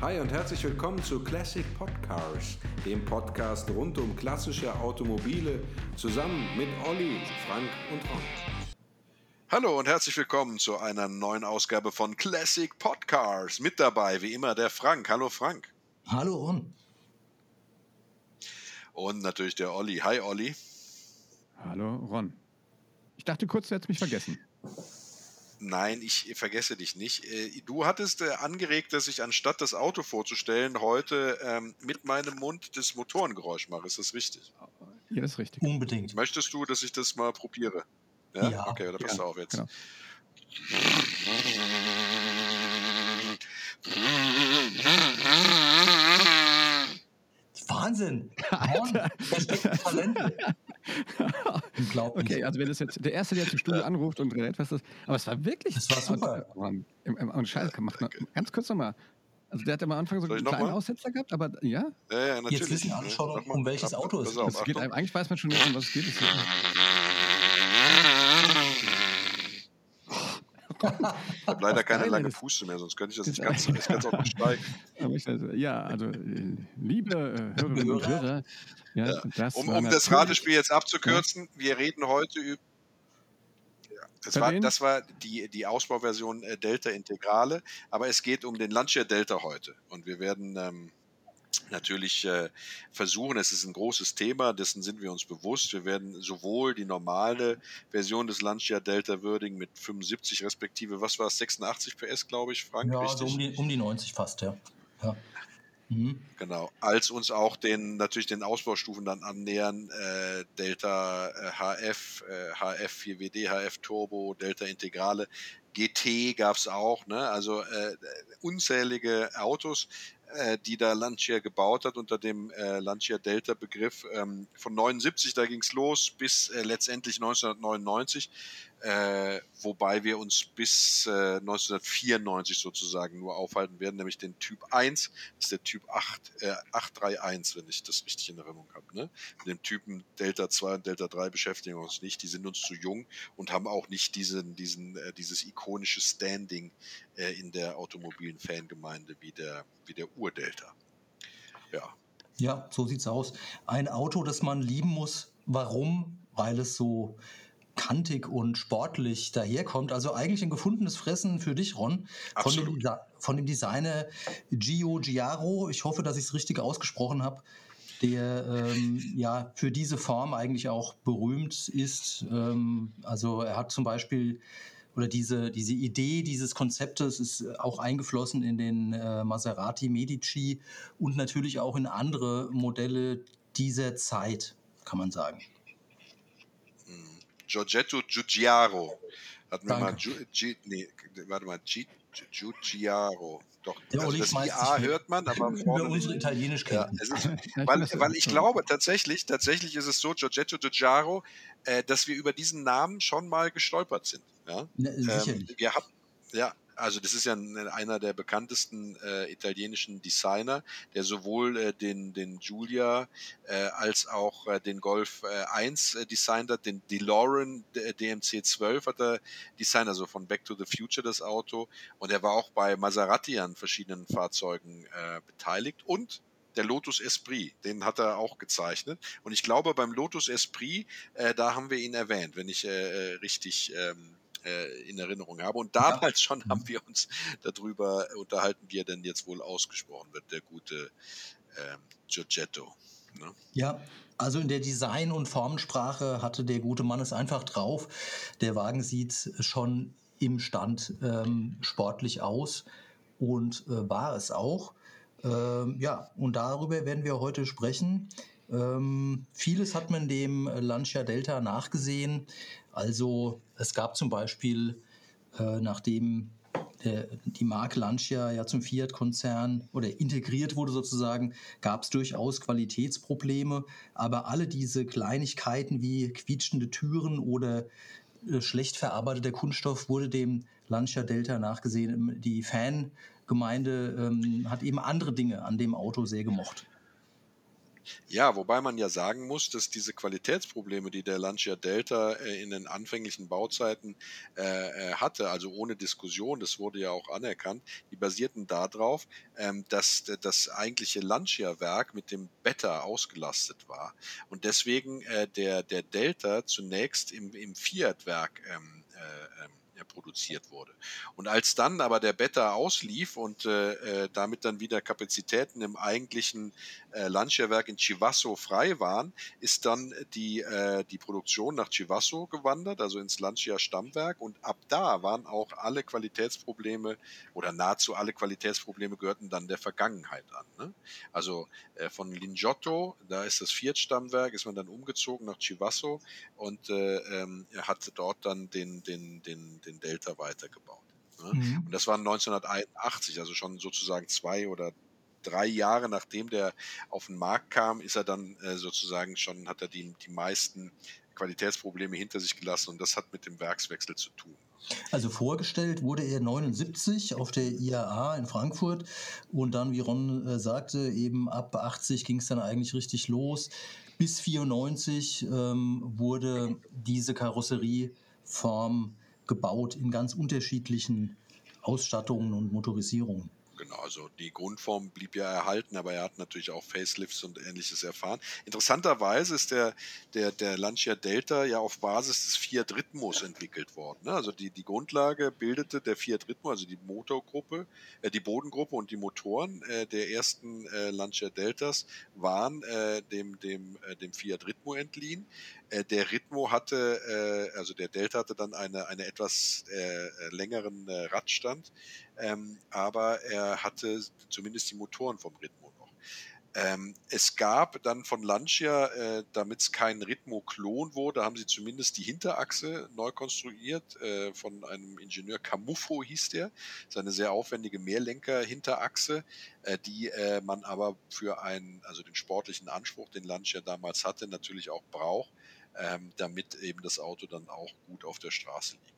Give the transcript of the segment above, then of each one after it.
Hi und herzlich willkommen zu Classic Podcars, dem Podcast rund um klassische Automobile, zusammen mit Olli, Frank und Ron. Hallo und herzlich willkommen zu einer neuen Ausgabe von Classic Podcars. Mit dabei, wie immer, der Frank. Hallo Frank. Hallo Ron. Und natürlich der Olli. Hi Olli. Hallo Ron. Ich dachte kurz, du hättest mich vergessen. Nein, ich vergesse dich nicht. Äh, du hattest äh, angeregt, dass ich anstatt das Auto vorzustellen, heute ähm, mit meinem Mund das Motorengeräusch mache. Ist das richtig? Ja, das ist richtig. Unbedingt. Möchtest du, dass ich das mal probiere? Ja? Ja, okay, dann passt ja, auf jetzt. genau. Wahnsinn. Ron, versteckte Talente. Unglaublich. Okay, also wenn das jetzt der Erste, der zum Studio anruft und redet, was das Aber es war wirklich. Das war super. Mann, im, im, und Scheiß, macht noch, ganz kurz nochmal. Also der hat am Anfang so einen kleinen mal? Aussetzer gehabt, aber ja, Ja, ja, natürlich. Jetzt wissen alle schon, Mach mal. um welches Auto es geht eigentlich weiß man schon, um was es geht. Ich habe leider keine lange Puste mehr, sonst könnte ich das nicht das- ganz, kann es auch steigen. ja, also äh, liebe äh, Hörerinnen und Hörer. Ja, Ja, das Um, um das Ratespiel jetzt abzukürzen, wir reden heute über. Das, war, das war die, die Ausbauversion äh, Delta Integrale, aber es geht um den Lancia Delta heute. Und wir werden ähm, natürlich äh, versuchen, es ist ein großes Thema, dessen sind wir uns bewusst. Wir werden sowohl die normale Version des Lancia Delta würdigen mit 75 respektive, was war es, 86 PS, glaube ich, Frank, Ja, richtig? so um die, um die 90 fast, ja. ja. Mhm. Genau, als uns auch den natürlich den Ausbaustufen dann annähern, äh, Delta äh, HF, äh, HF 4WD, HF Turbo, Delta Integrale, GT gab es auch, ne? also äh, unzählige Autos, äh, die da Lancia gebaut hat unter dem äh, Lancia Delta Begriff. Ähm, von 79, da ging es los, bis äh, letztendlich 1999, äh, wobei wir uns bis äh, 1994 sozusagen nur aufhalten werden, nämlich den Typ 1, das ist der Typ 8, äh, 831, wenn ich das richtig in Erinnerung habe. Ne? Mit dem Typen Delta 2 und Delta 3 beschäftigen wir uns nicht, die sind uns zu jung und haben auch nicht diesen, diesen, äh, dieses ikonische Standing äh, in der automobilen Fangemeinde wie der, wie der Ur-Delta. Ja, Ja, so sieht's aus. Ein Auto, das man lieben muss. Warum? Weil es so kantig und sportlich daherkommt. Also eigentlich ein gefundenes Fressen für dich, Ron. Von dem, von dem Designer Gio Giaro. Ich hoffe, dass ich es richtig ausgesprochen habe. Der ähm, ja für diese Form eigentlich auch berühmt ist. Ähm, also er hat zum Beispiel oder diese, diese Idee dieses Konzeptes ist auch eingeflossen in den äh, Maserati Medici und natürlich auch in andere Modelle dieser Zeit, kann man sagen. Mm. Giorgetto Giugiaro. Hatten wir mal. Giu, Gi, nee, warte mal. Gi, Gi- Giugiaro. Doch, Der also das IA hört man, aber Über vorne unsere italienisch Ja, ist, Ja, ich weil, weil ich ja. glaube tatsächlich, tatsächlich ist es so, Giorgetto Giugiaro, äh, dass wir über diesen Namen schon mal gestolpert sind. Ja? Ne, Ähm, wir haben, ja, also das ist ja ein, einer der bekanntesten äh, italienischen Designer, der sowohl äh, den, den Giulia äh, als auch äh, den Golf äh, 1 äh, designt hat, den DeLorean DMC 12 hat er designt, also von Back to the Future das Auto. Und er war auch bei Maserati an verschiedenen Fahrzeugen äh, beteiligt und der Lotus Esprit, den hat er auch gezeichnet. Und ich glaube, beim Lotus Esprit, äh, da haben wir ihn erwähnt, wenn ich äh, äh, richtig ähm, äh, in Erinnerung habe. Und damals schon haben wir uns darüber unterhalten, wie er denn jetzt wohl ausgesprochen wird, der gute ähm, Giorgetto. Ne? Ja, also in der Design- und Formensprache hatte der gute Mann es einfach drauf. Der Wagen sieht schon im Stand ähm, sportlich aus und äh, war es auch. Ähm, ja, und darüber werden wir heute sprechen. Ähm, vieles hat man dem Lancia Delta nachgesehen. Also es gab zum Beispiel, äh, nachdem der, die Marke Lancia ja zum Fiat-Konzern oder integriert wurde sozusagen, gab es durchaus Qualitätsprobleme. Aber alle diese Kleinigkeiten wie quietschende Türen oder äh, schlecht verarbeiteter Kunststoff wurde dem Lancia Delta nachgesehen. Die Fangemeinde ähm, hat eben andere Dinge an dem Auto sehr gemocht. Ja, wobei man ja sagen muss, dass diese Qualitätsprobleme, die der Lancia Delta äh, in den anfänglichen Bauzeiten äh, äh, hatte, also ohne Diskussion, das wurde ja auch anerkannt, die basierten darauf, ähm, dass das eigentliche Lancia-Werk mit dem Beta ausgelastet war. Und deswegen der, der Delta zunächst im, im Fiat-Werk ähm, äh, ähm, produziert wurde. Und als dann aber der Beta auslief und äh, äh, damit dann wieder Kapazitäten im eigentlichen äh, Lancia-Werk in Chivasso frei waren, ist dann die, äh, die Produktion nach Chivasso gewandert, also ins Lancia-Stammwerk. Und ab da waren auch alle Qualitätsprobleme oder nahezu alle Qualitätsprobleme gehörten dann der Vergangenheit an. Ne? Also äh, von Lingiotto, da ist das Viert-Stammwerk, ist man dann umgezogen nach Chivasso und äh, ähm, hat dort dann den, den, den, den Delta weitergebaut. Ne? Mhm. Und das war 1981, also schon sozusagen zwei oder drei Jahre nachdem der auf den Markt kam, ist er dann äh, sozusagen schon, hat er die, die meisten Qualitätsprobleme hinter sich gelassen und das hat mit dem Werkswechsel zu tun. Also vorgestellt wurde er 79 auf der IAA in Frankfurt und dann, wie Ron äh, sagte, eben ab 80 ging es dann eigentlich richtig los. Bis 94 ähm, wurde diese Karosserieform gebaut in ganz unterschiedlichen Ausstattungen und Motorisierungen. Genau, also die Grundform blieb ja erhalten, aber er hat natürlich auch Facelifts und ähnliches erfahren. Interessanterweise ist der, der, der Lancia Delta ja auf Basis des Fiat Ritmos entwickelt worden. Ne? Also die, die Grundlage bildete der Fiat Ritmo, also die Motorgruppe, äh, die Bodengruppe und die Motoren äh, der ersten äh, Lancia Deltas waren äh, dem, dem, äh, dem Fiat Ritmo entliehen. Äh, der Ritmo hatte, äh, also der Delta hatte dann eine, eine etwas äh, längeren Radstand, ähm, aber er hatte zumindest die Motoren vom Ritmo noch. Ähm, es gab dann von Lancia, äh, damit es kein Ritmo-Klon wurde, haben sie zumindest die Hinterachse neu konstruiert äh, von einem Ingenieur Camuffo hieß der. Das ist eine sehr aufwendige Mehrlenker-Hinterachse, äh, die man aber für einen, also den sportlichen Anspruch, den Lancia damals hatte, natürlich auch braucht ähm, damit eben das Auto dann auch gut auf der Straße liegt.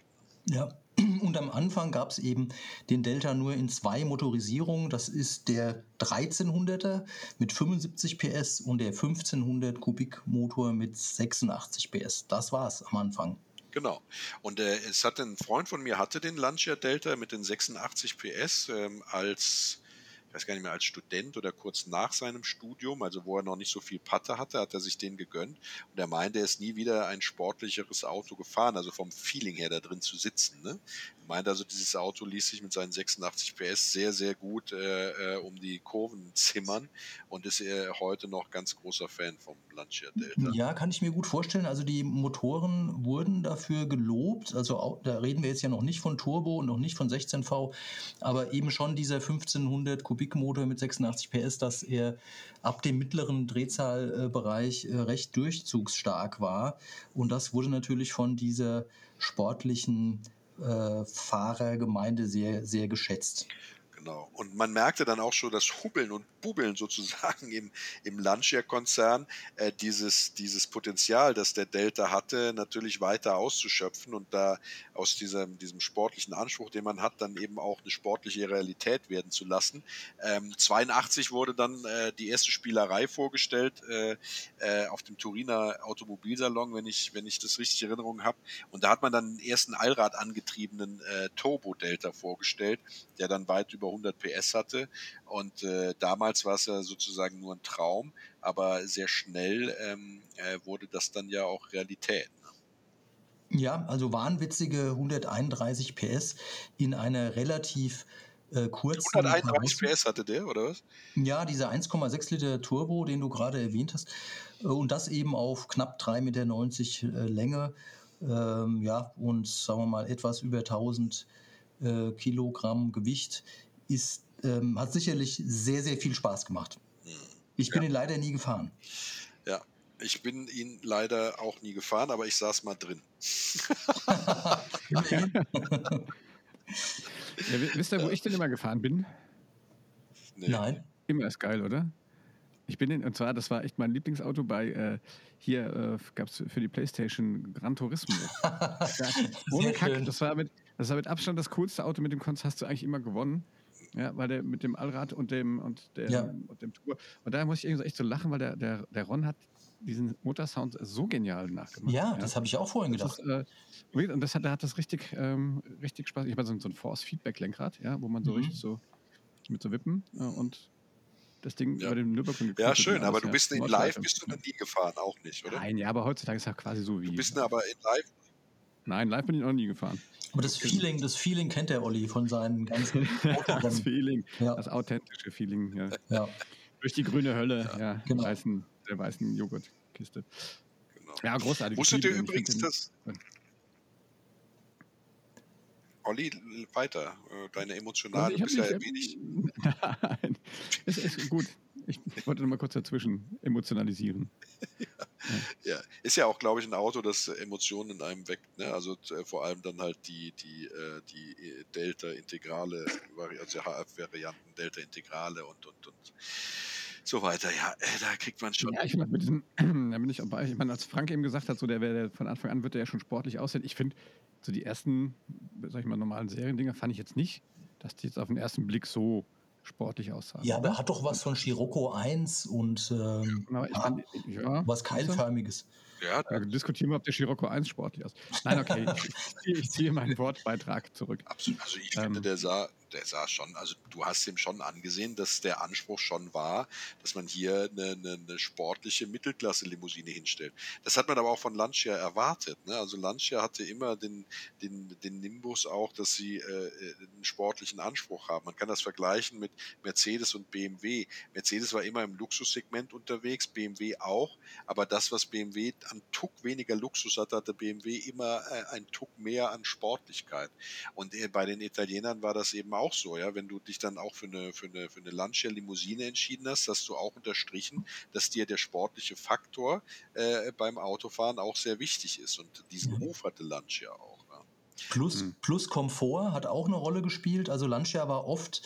Ja, und am Anfang gab es eben den Delta nur in zwei Motorisierungen. Das ist der 1300er mit 75 PS und der 1500 Kubik Motor mit 86 PS. Das war es am Anfang. Genau. Und äh, es hatte ein Freund von mir hatte den Lancia Delta mit den 86 PS ähm, als weiß gar nicht mehr, als Student oder kurz nach seinem Studium, also wo er noch nicht so viel Patte hatte, hat er sich den gegönnt. Und er meinte, er ist nie wieder ein sportlicheres Auto gefahren, also vom Feeling her da drin zu sitzen. Ne? meint also, dieses Auto ließ sich mit seinen 86 PS sehr, sehr gut äh, äh, um die Kurven zimmern und ist er heute noch ganz großer Fan vom Lancia Delta. Ja, kann ich mir gut vorstellen. Also die Motoren wurden dafür gelobt. Also da reden wir jetzt ja noch nicht von Turbo und noch nicht von 16V, aber eben schon dieser 1500 Kubikmotor mit 86 PS, dass er ab dem mittleren Drehzahlbereich äh, recht durchzugsstark war. Und das wurde natürlich von dieser sportlichen äh, Fahrergemeinde sehr, sehr geschätzt. Genau. Und man merkte dann auch schon das Hubbeln und Bubbeln sozusagen im, im Lancia-Konzern, äh, dieses, dieses Potenzial, das der Delta hatte, natürlich weiter auszuschöpfen und da aus diesem, diesem sportlichen Anspruch, den man hat, dann eben auch eine sportliche Realität werden zu lassen. Ähm, 82 wurde dann äh, die erste Spielerei vorgestellt äh, äh, auf dem Turiner Automobilsalon, wenn ich, wenn ich das richtig in Erinnerung habe. Und da hat man dann den ersten Allrad angetriebenen äh, Turbo Delta vorgestellt, der dann weit über 100 PS hatte. Und äh, damals war es ja sozusagen nur ein Traum, aber sehr schnell ähm, äh, wurde das dann ja auch Realität. Ne? Ja, also wahnwitzige 131 PS in einer relativ äh, kurzen. 131 PS hatte der, oder was? Ja, dieser 1,6 Liter Turbo, den du gerade erwähnt hast. Äh, und das eben auf knapp 3,90 Meter äh, Länge. Ähm, ja, und sagen wir mal etwas über 1000 äh, Kilogramm Gewicht ist, ähm, hat sicherlich sehr, sehr viel Spaß gemacht. Hm. Ich bin ja. ihn leider nie gefahren. Ja, ich bin ihn leider auch nie gefahren, aber ich saß mal drin. ja, wisst ihr, wo ich denn immer gefahren bin? Nee. Nein. Immer ist geil, oder? Ich bin in, und zwar, das war echt mein Lieblingsauto bei, äh, hier äh, gab es für die Playstation Gran Turismo. ohne Kack, das war, mit, das war mit Abstand das coolste Auto, mit dem konntest, hast du eigentlich immer gewonnen. Ja, weil der mit dem Allrad und dem und dem, Ja. und dem Tour. Und da muss ich irgendwie so echt so lachen, weil der, der, der Ron hat diesen Motorsound so genial nachgemacht. Ja, das habe ich auch vorhin Das gedacht. ist, äh, und das hat, da hat das richtig, ähm, richtig Spaß. Ich habe so, ein- so ein Force-Feedback-Lenkrad, ja, wo man so Mhm. richtig so mit so Wippen äh, und das Ding Ja. über den Nürburgring Ja, schön, aber alles, du ja. bist in live bist du noch nie gefahren, auch nicht, oder? Nein, ja, aber heutzutage ist ja quasi so wie. Du bist aber in live. Nein, live bin ich noch nie gefahren. Aber das Feeling, das Feeling kennt der Olli von seinen ganzen das. Feeling, Ja. das authentische Feeling, ja. Ja. Durch die grüne Hölle, ja, genau. weißen, der weißen Joghurtkiste. Genau. Ja, großartig. Wusstet ihr übrigens, dass. Olli, weiter. Äh, Deine emotionale, hab bist ja wenig. Nein, es ist gut. Ich wollte nur mal kurz dazwischen emotionalisieren. Ja, ist ja auch, glaube ich, ein Auto, das Emotionen in einem weckt. Ne? Also äh, vor allem dann halt die, die, äh, die äh, Delta-Integrale, also HF-Varianten, Delta-Integrale und, und, und so weiter. Ja, äh, da kriegt man schon. Ja, ich finde, mit diesem, da bin ich auch bei. Ich meine, als Frank eben gesagt hat, so der, der von Anfang an wird der ja schon sportlich aussehen. Ich finde, so die ersten, sag ich mal, normalen Seriendinger fand ich jetzt nicht, dass die jetzt auf den ersten Blick so sportlich aussahen. ja, aber er hat doch was von Scirocco 1 und ähm, ja, fand, ja, was keilförmiges. Ja, Ja, diskutieren wir, ob der Scirocco 1 sportlich ist. Nein, okay, ich, ich, ziehe, ich ziehe meinen Wortbeitrag zurück. Absolut. Also ich Ähm. finde, der sah, der sah schon, also du hast ihm schon angesehen, dass der Anspruch schon war, dass man hier eine, eine, eine sportliche Mittelklasse-Limousine hinstellt. Das hat man aber auch von Lancia erwartet. Ne? Also Lancia hatte immer den, den, den Nimbus auch, dass sie äh, einen sportlichen Anspruch haben. Man kann das vergleichen mit Mercedes und BMW. Mercedes war immer im Luxussegment unterwegs, BMW auch, aber das, was BMW an Tuck weniger Luxus hatte, hatte BMW immer äh, ein Tuck mehr an Sportlichkeit. Und äh, bei den Italienern war das eben auch so, ja, wenn du dich dann auch für eine, für eine, für eine Lancia Limousine entschieden hast, hast du auch unterstrichen, dass dir der sportliche Faktor äh, beim Autofahren auch sehr wichtig ist. Und diesen Mhm. Ruf hatte Lancia auch. Ja. Plus, Mhm. plus Komfort hat auch eine Rolle gespielt. Also Lancia war oft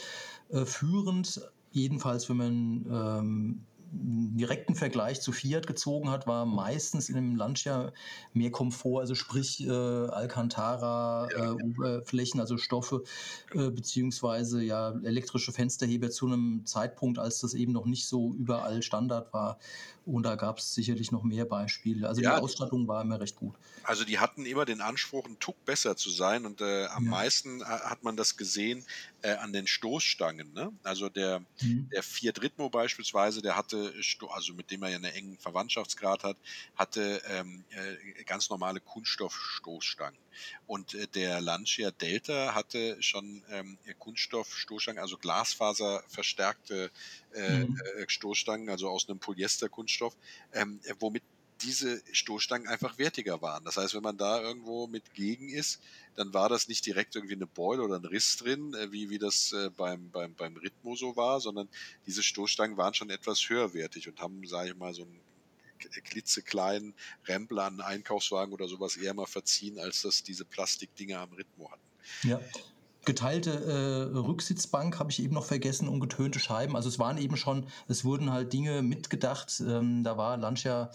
äh, führend, jedenfalls wenn man ähm, direkten Vergleich zu Fiat gezogen hat, war meistens in dem Lancia mehr Komfort, also sprich äh, Alcantara, äh, Oberflächen, also Stoffe, äh, beziehungsweise ja elektrische Fensterheber zu einem Zeitpunkt, als das eben noch nicht so überall Standard war. Und da gab es sicherlich noch mehr Beispiele. Also Ja. die Ausstattung war immer recht gut. Also die hatten immer den Anspruch, ein Tuck besser zu sein und äh, am Ja. meisten äh, hat man das gesehen äh, an den Stoßstangen. Ne? Also der, Mhm. der Fiat Ritmo beispielsweise, der hatte, Also mit dem er ja einen engen Verwandtschaftsgrad hat, hatte ähm, äh, ganz normale Kunststoffstoßstangen. Und äh, der Lancia Delta hatte schon ähm, Kunststoffstoßstangen, also Glasfaser verstärkte äh, Mhm. äh, Stoßstangen, also aus einem Polyesterkunststoff, ähm, äh, womit diese Stoßstangen einfach wertiger waren. Das heißt, wenn man da irgendwo mit gegen ist, dann war das nicht direkt irgendwie eine Beule oder ein Riss drin, äh, wie, wie das äh, beim, beim, beim Ritmo so war, sondern diese Stoßstangen waren schon etwas höherwertig und haben, sage ich mal, so einen klitzekleinen Rempler an einen Einkaufswagen oder sowas eher mal verziehen, als das diese Plastikdinger am Ritmo hatten. Ja. Geteilte äh, Rücksitzbank habe ich eben noch vergessen und getönte Scheiben. Also es waren eben schon, es wurden halt Dinge mitgedacht. Ähm, da war Lancia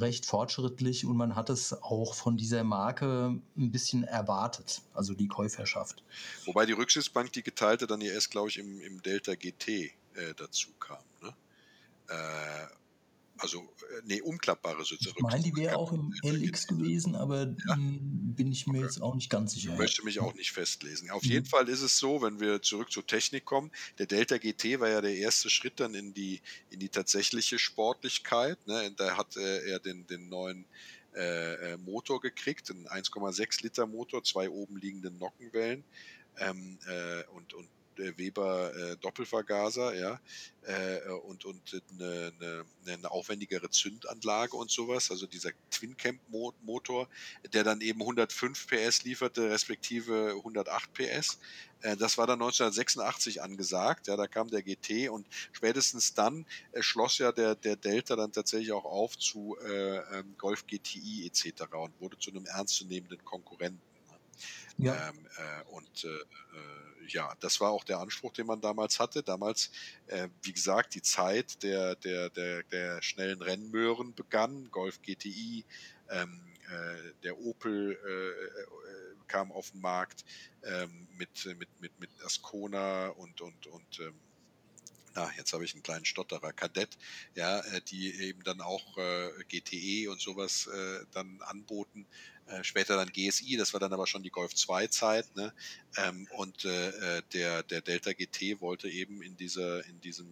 recht fortschrittlich und man hat es auch von dieser Marke ein bisschen erwartet, also die Käuferschaft. Wobei die Rücksitzbank, die geteilte, dann ja erst, glaube ich, im, im Delta GT äh, dazu kam. Ne? Äh, also, äh, nee, umklappbare Sitze. Ich meine, die wäre auch im LX gewesen, aber mh, bin ich mir jetzt auch nicht ganz sicher. Ich möchte mich auch nicht festlesen. Auf Mhm. jeden Fall ist es so, wenn wir zurück zur Technik kommen, der Delta GT war ja der erste Schritt dann in die, in die tatsächliche Sportlichkeit. Ne? Da hat äh, er den, den neuen äh, äh, Motor gekriegt, einen 1,6 Liter Motor, zwei oben liegende Nockenwellen ähm, äh, und, und Weber äh, Doppelvergaser, ja, äh, und, und eine, eine, eine aufwendigere Zündanlage und sowas, also dieser Twin Camp Motor, der dann eben 105 PS lieferte, respektive 108 PS. Äh, Das war dann 1986 angesagt, ja, da kam der GT und spätestens dann äh, schloss ja der, der Delta dann tatsächlich auch auf zu äh, ähm, Golf GTI etc. und wurde zu einem ernstzunehmenden Konkurrenten. Ja. Ähm, äh, und äh, äh, ja, das war auch der Anspruch, den man damals hatte. Damals, äh, wie gesagt, die Zeit der, der, der, der schnellen Rennmöhren begann. Golf GTI, ähm, äh, der Opel äh, kam auf den Markt ähm, mit, mit, mit, mit Ascona und, und, und ähm, na, jetzt habe ich einen kleinen Stotterer, Kadett, ja, die eben dann auch äh, GTE und sowas äh, dann anboten. Äh, später dann GSI, das war dann aber schon die Golf 2 Zeit, ne? Ähm, und äh, äh, der, der Delta GT wollte eben in dieser, in diesem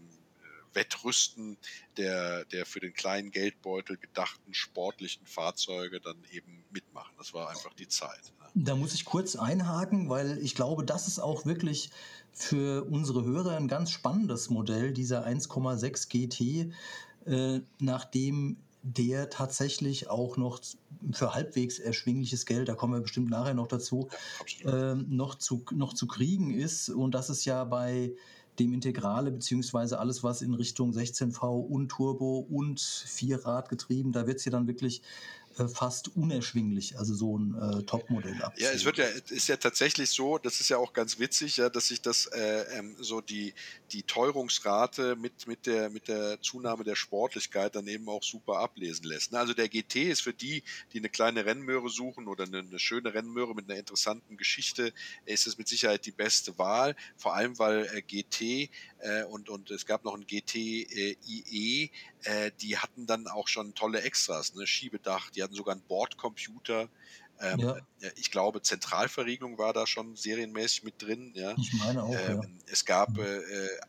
Wettrüsten der, der für den kleinen Geldbeutel gedachten sportlichen Fahrzeuge dann eben mitmachen. Das war einfach die Zeit. Ne? Da muss ich kurz einhaken, weil ich glaube, das ist auch wirklich für unsere Hörer ein ganz spannendes Modell, dieser 1,6 GT, äh, nachdem der tatsächlich auch noch für halbwegs erschwingliches Geld, da kommen wir bestimmt nachher noch dazu, äh, noch, zu, noch zu kriegen ist. Und das ist ja bei dem Integrale beziehungsweise alles, was in Richtung 16V und Turbo und Vierradgetrieben, da wird es ja dann wirklich äh, fast unerschwinglich, also so ein äh, Topmodell ab. Ja, es wird ja, ist ja tatsächlich so, das ist ja auch ganz witzig, ja, dass sich das äh, ähm, so die, die Teuerungsrate mit, mit, der, mit der Zunahme der Sportlichkeit dann eben auch super ablesen lässt. Ne? Also der GT ist für die, die eine kleine Rennmöhre suchen oder eine, eine schöne Rennmöhre mit einer interessanten Geschichte, ist es mit Sicherheit die beste Wahl, vor allem weil äh, GT äh, und, und es gab noch ein GT äh, IE, äh, die hatten dann auch schon tolle Extras, ne? Schiebedach, die hatten sogar einen Bordcomputer. Ähm, ja. Ich glaube, Zentralverriegelung war da schon serienmäßig mit drin. Ja? Ich meine auch. Ähm, ja. Es gab äh, äh,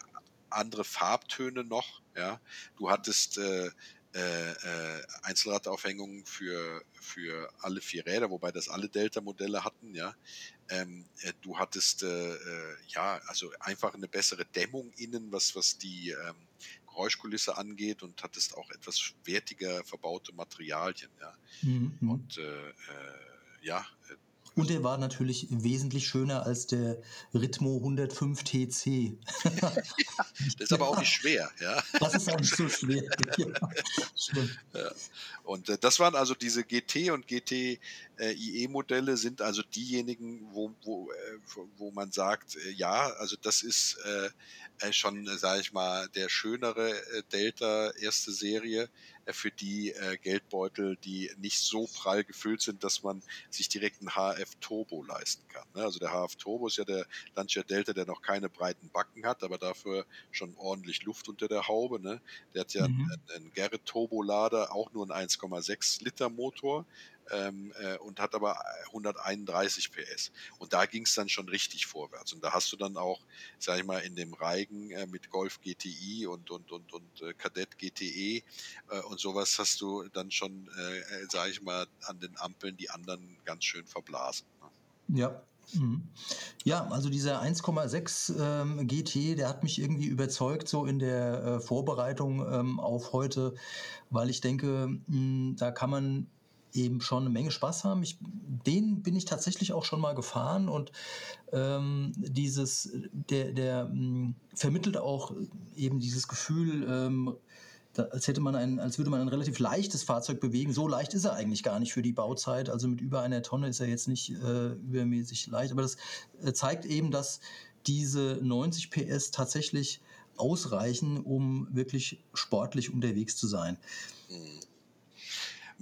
andere Farbtöne noch. Ja? Du hattest äh, äh, äh, Einzelradaufhängungen für, für alle vier Räder, wobei das alle Delta-Modelle hatten, ja. Ähm, äh, du hattest äh, äh, ja also einfach eine bessere Dämmung innen, was, was die ähm, Geräuschkulisse angeht und hattest auch etwas wertiger verbaute Materialien, ja. Mhm. Und äh, ja, und der war natürlich wesentlich schöner als der Ritmo 105 TC. das ist aber auch nicht schwer, ja. Das ist auch nicht so schwer. Ja. Und äh, das waren also diese GT und GT äh, IE-Modelle sind also diejenigen, wo, wo, äh, wo man sagt, äh, ja, also das ist äh, äh, schon, sage ich mal, der schönere Delta erste Serie für die äh, Geldbeutel, die nicht so prall gefüllt sind, dass man sich direkt einen HF Turbo leisten kann. Ne? Also der HF Turbo ist ja der Lancia Delta, der noch keine breiten Backen hat, aber dafür schon ordentlich Luft unter der Haube. Ne? Der hat ja mhm. einen, einen Garrett Turbolader, auch nur einen 1,6 Liter Motor ähm, äh, und hat aber 131 PS. Und da ging es dann schon richtig vorwärts. Und da hast du dann auch, sag ich mal, in dem Reigen äh, mit Golf GTI und, und, und, und äh, Kadett GTE äh, und sowas hast du dann schon, äh, äh, sag ich mal, an den Ampeln die anderen ganz schön verblasen. Ne? Ja, mhm. ja, also dieser 1,6 ähm, GT, der hat mich irgendwie überzeugt, so in der äh, Vorbereitung ähm, auf heute, weil ich denke, mh, hm, da kann man eben schon eine Menge Spaß haben. Ich, den bin ich tatsächlich auch schon mal gefahren und ähm, dieses, der, der mh, hm, vermittelt auch eben dieses Gefühl, ähm, da, als hätte man ein, als würde man ein relativ leichtes Fahrzeug bewegen. So leicht ist er eigentlich gar nicht für die Bauzeit. Also mit über einer Tonne ist er jetzt nicht äh, übermäßig leicht. Aber das äh, zeigt eben, dass diese 90 PS tatsächlich ausreichen, um wirklich sportlich unterwegs zu sein. Mhm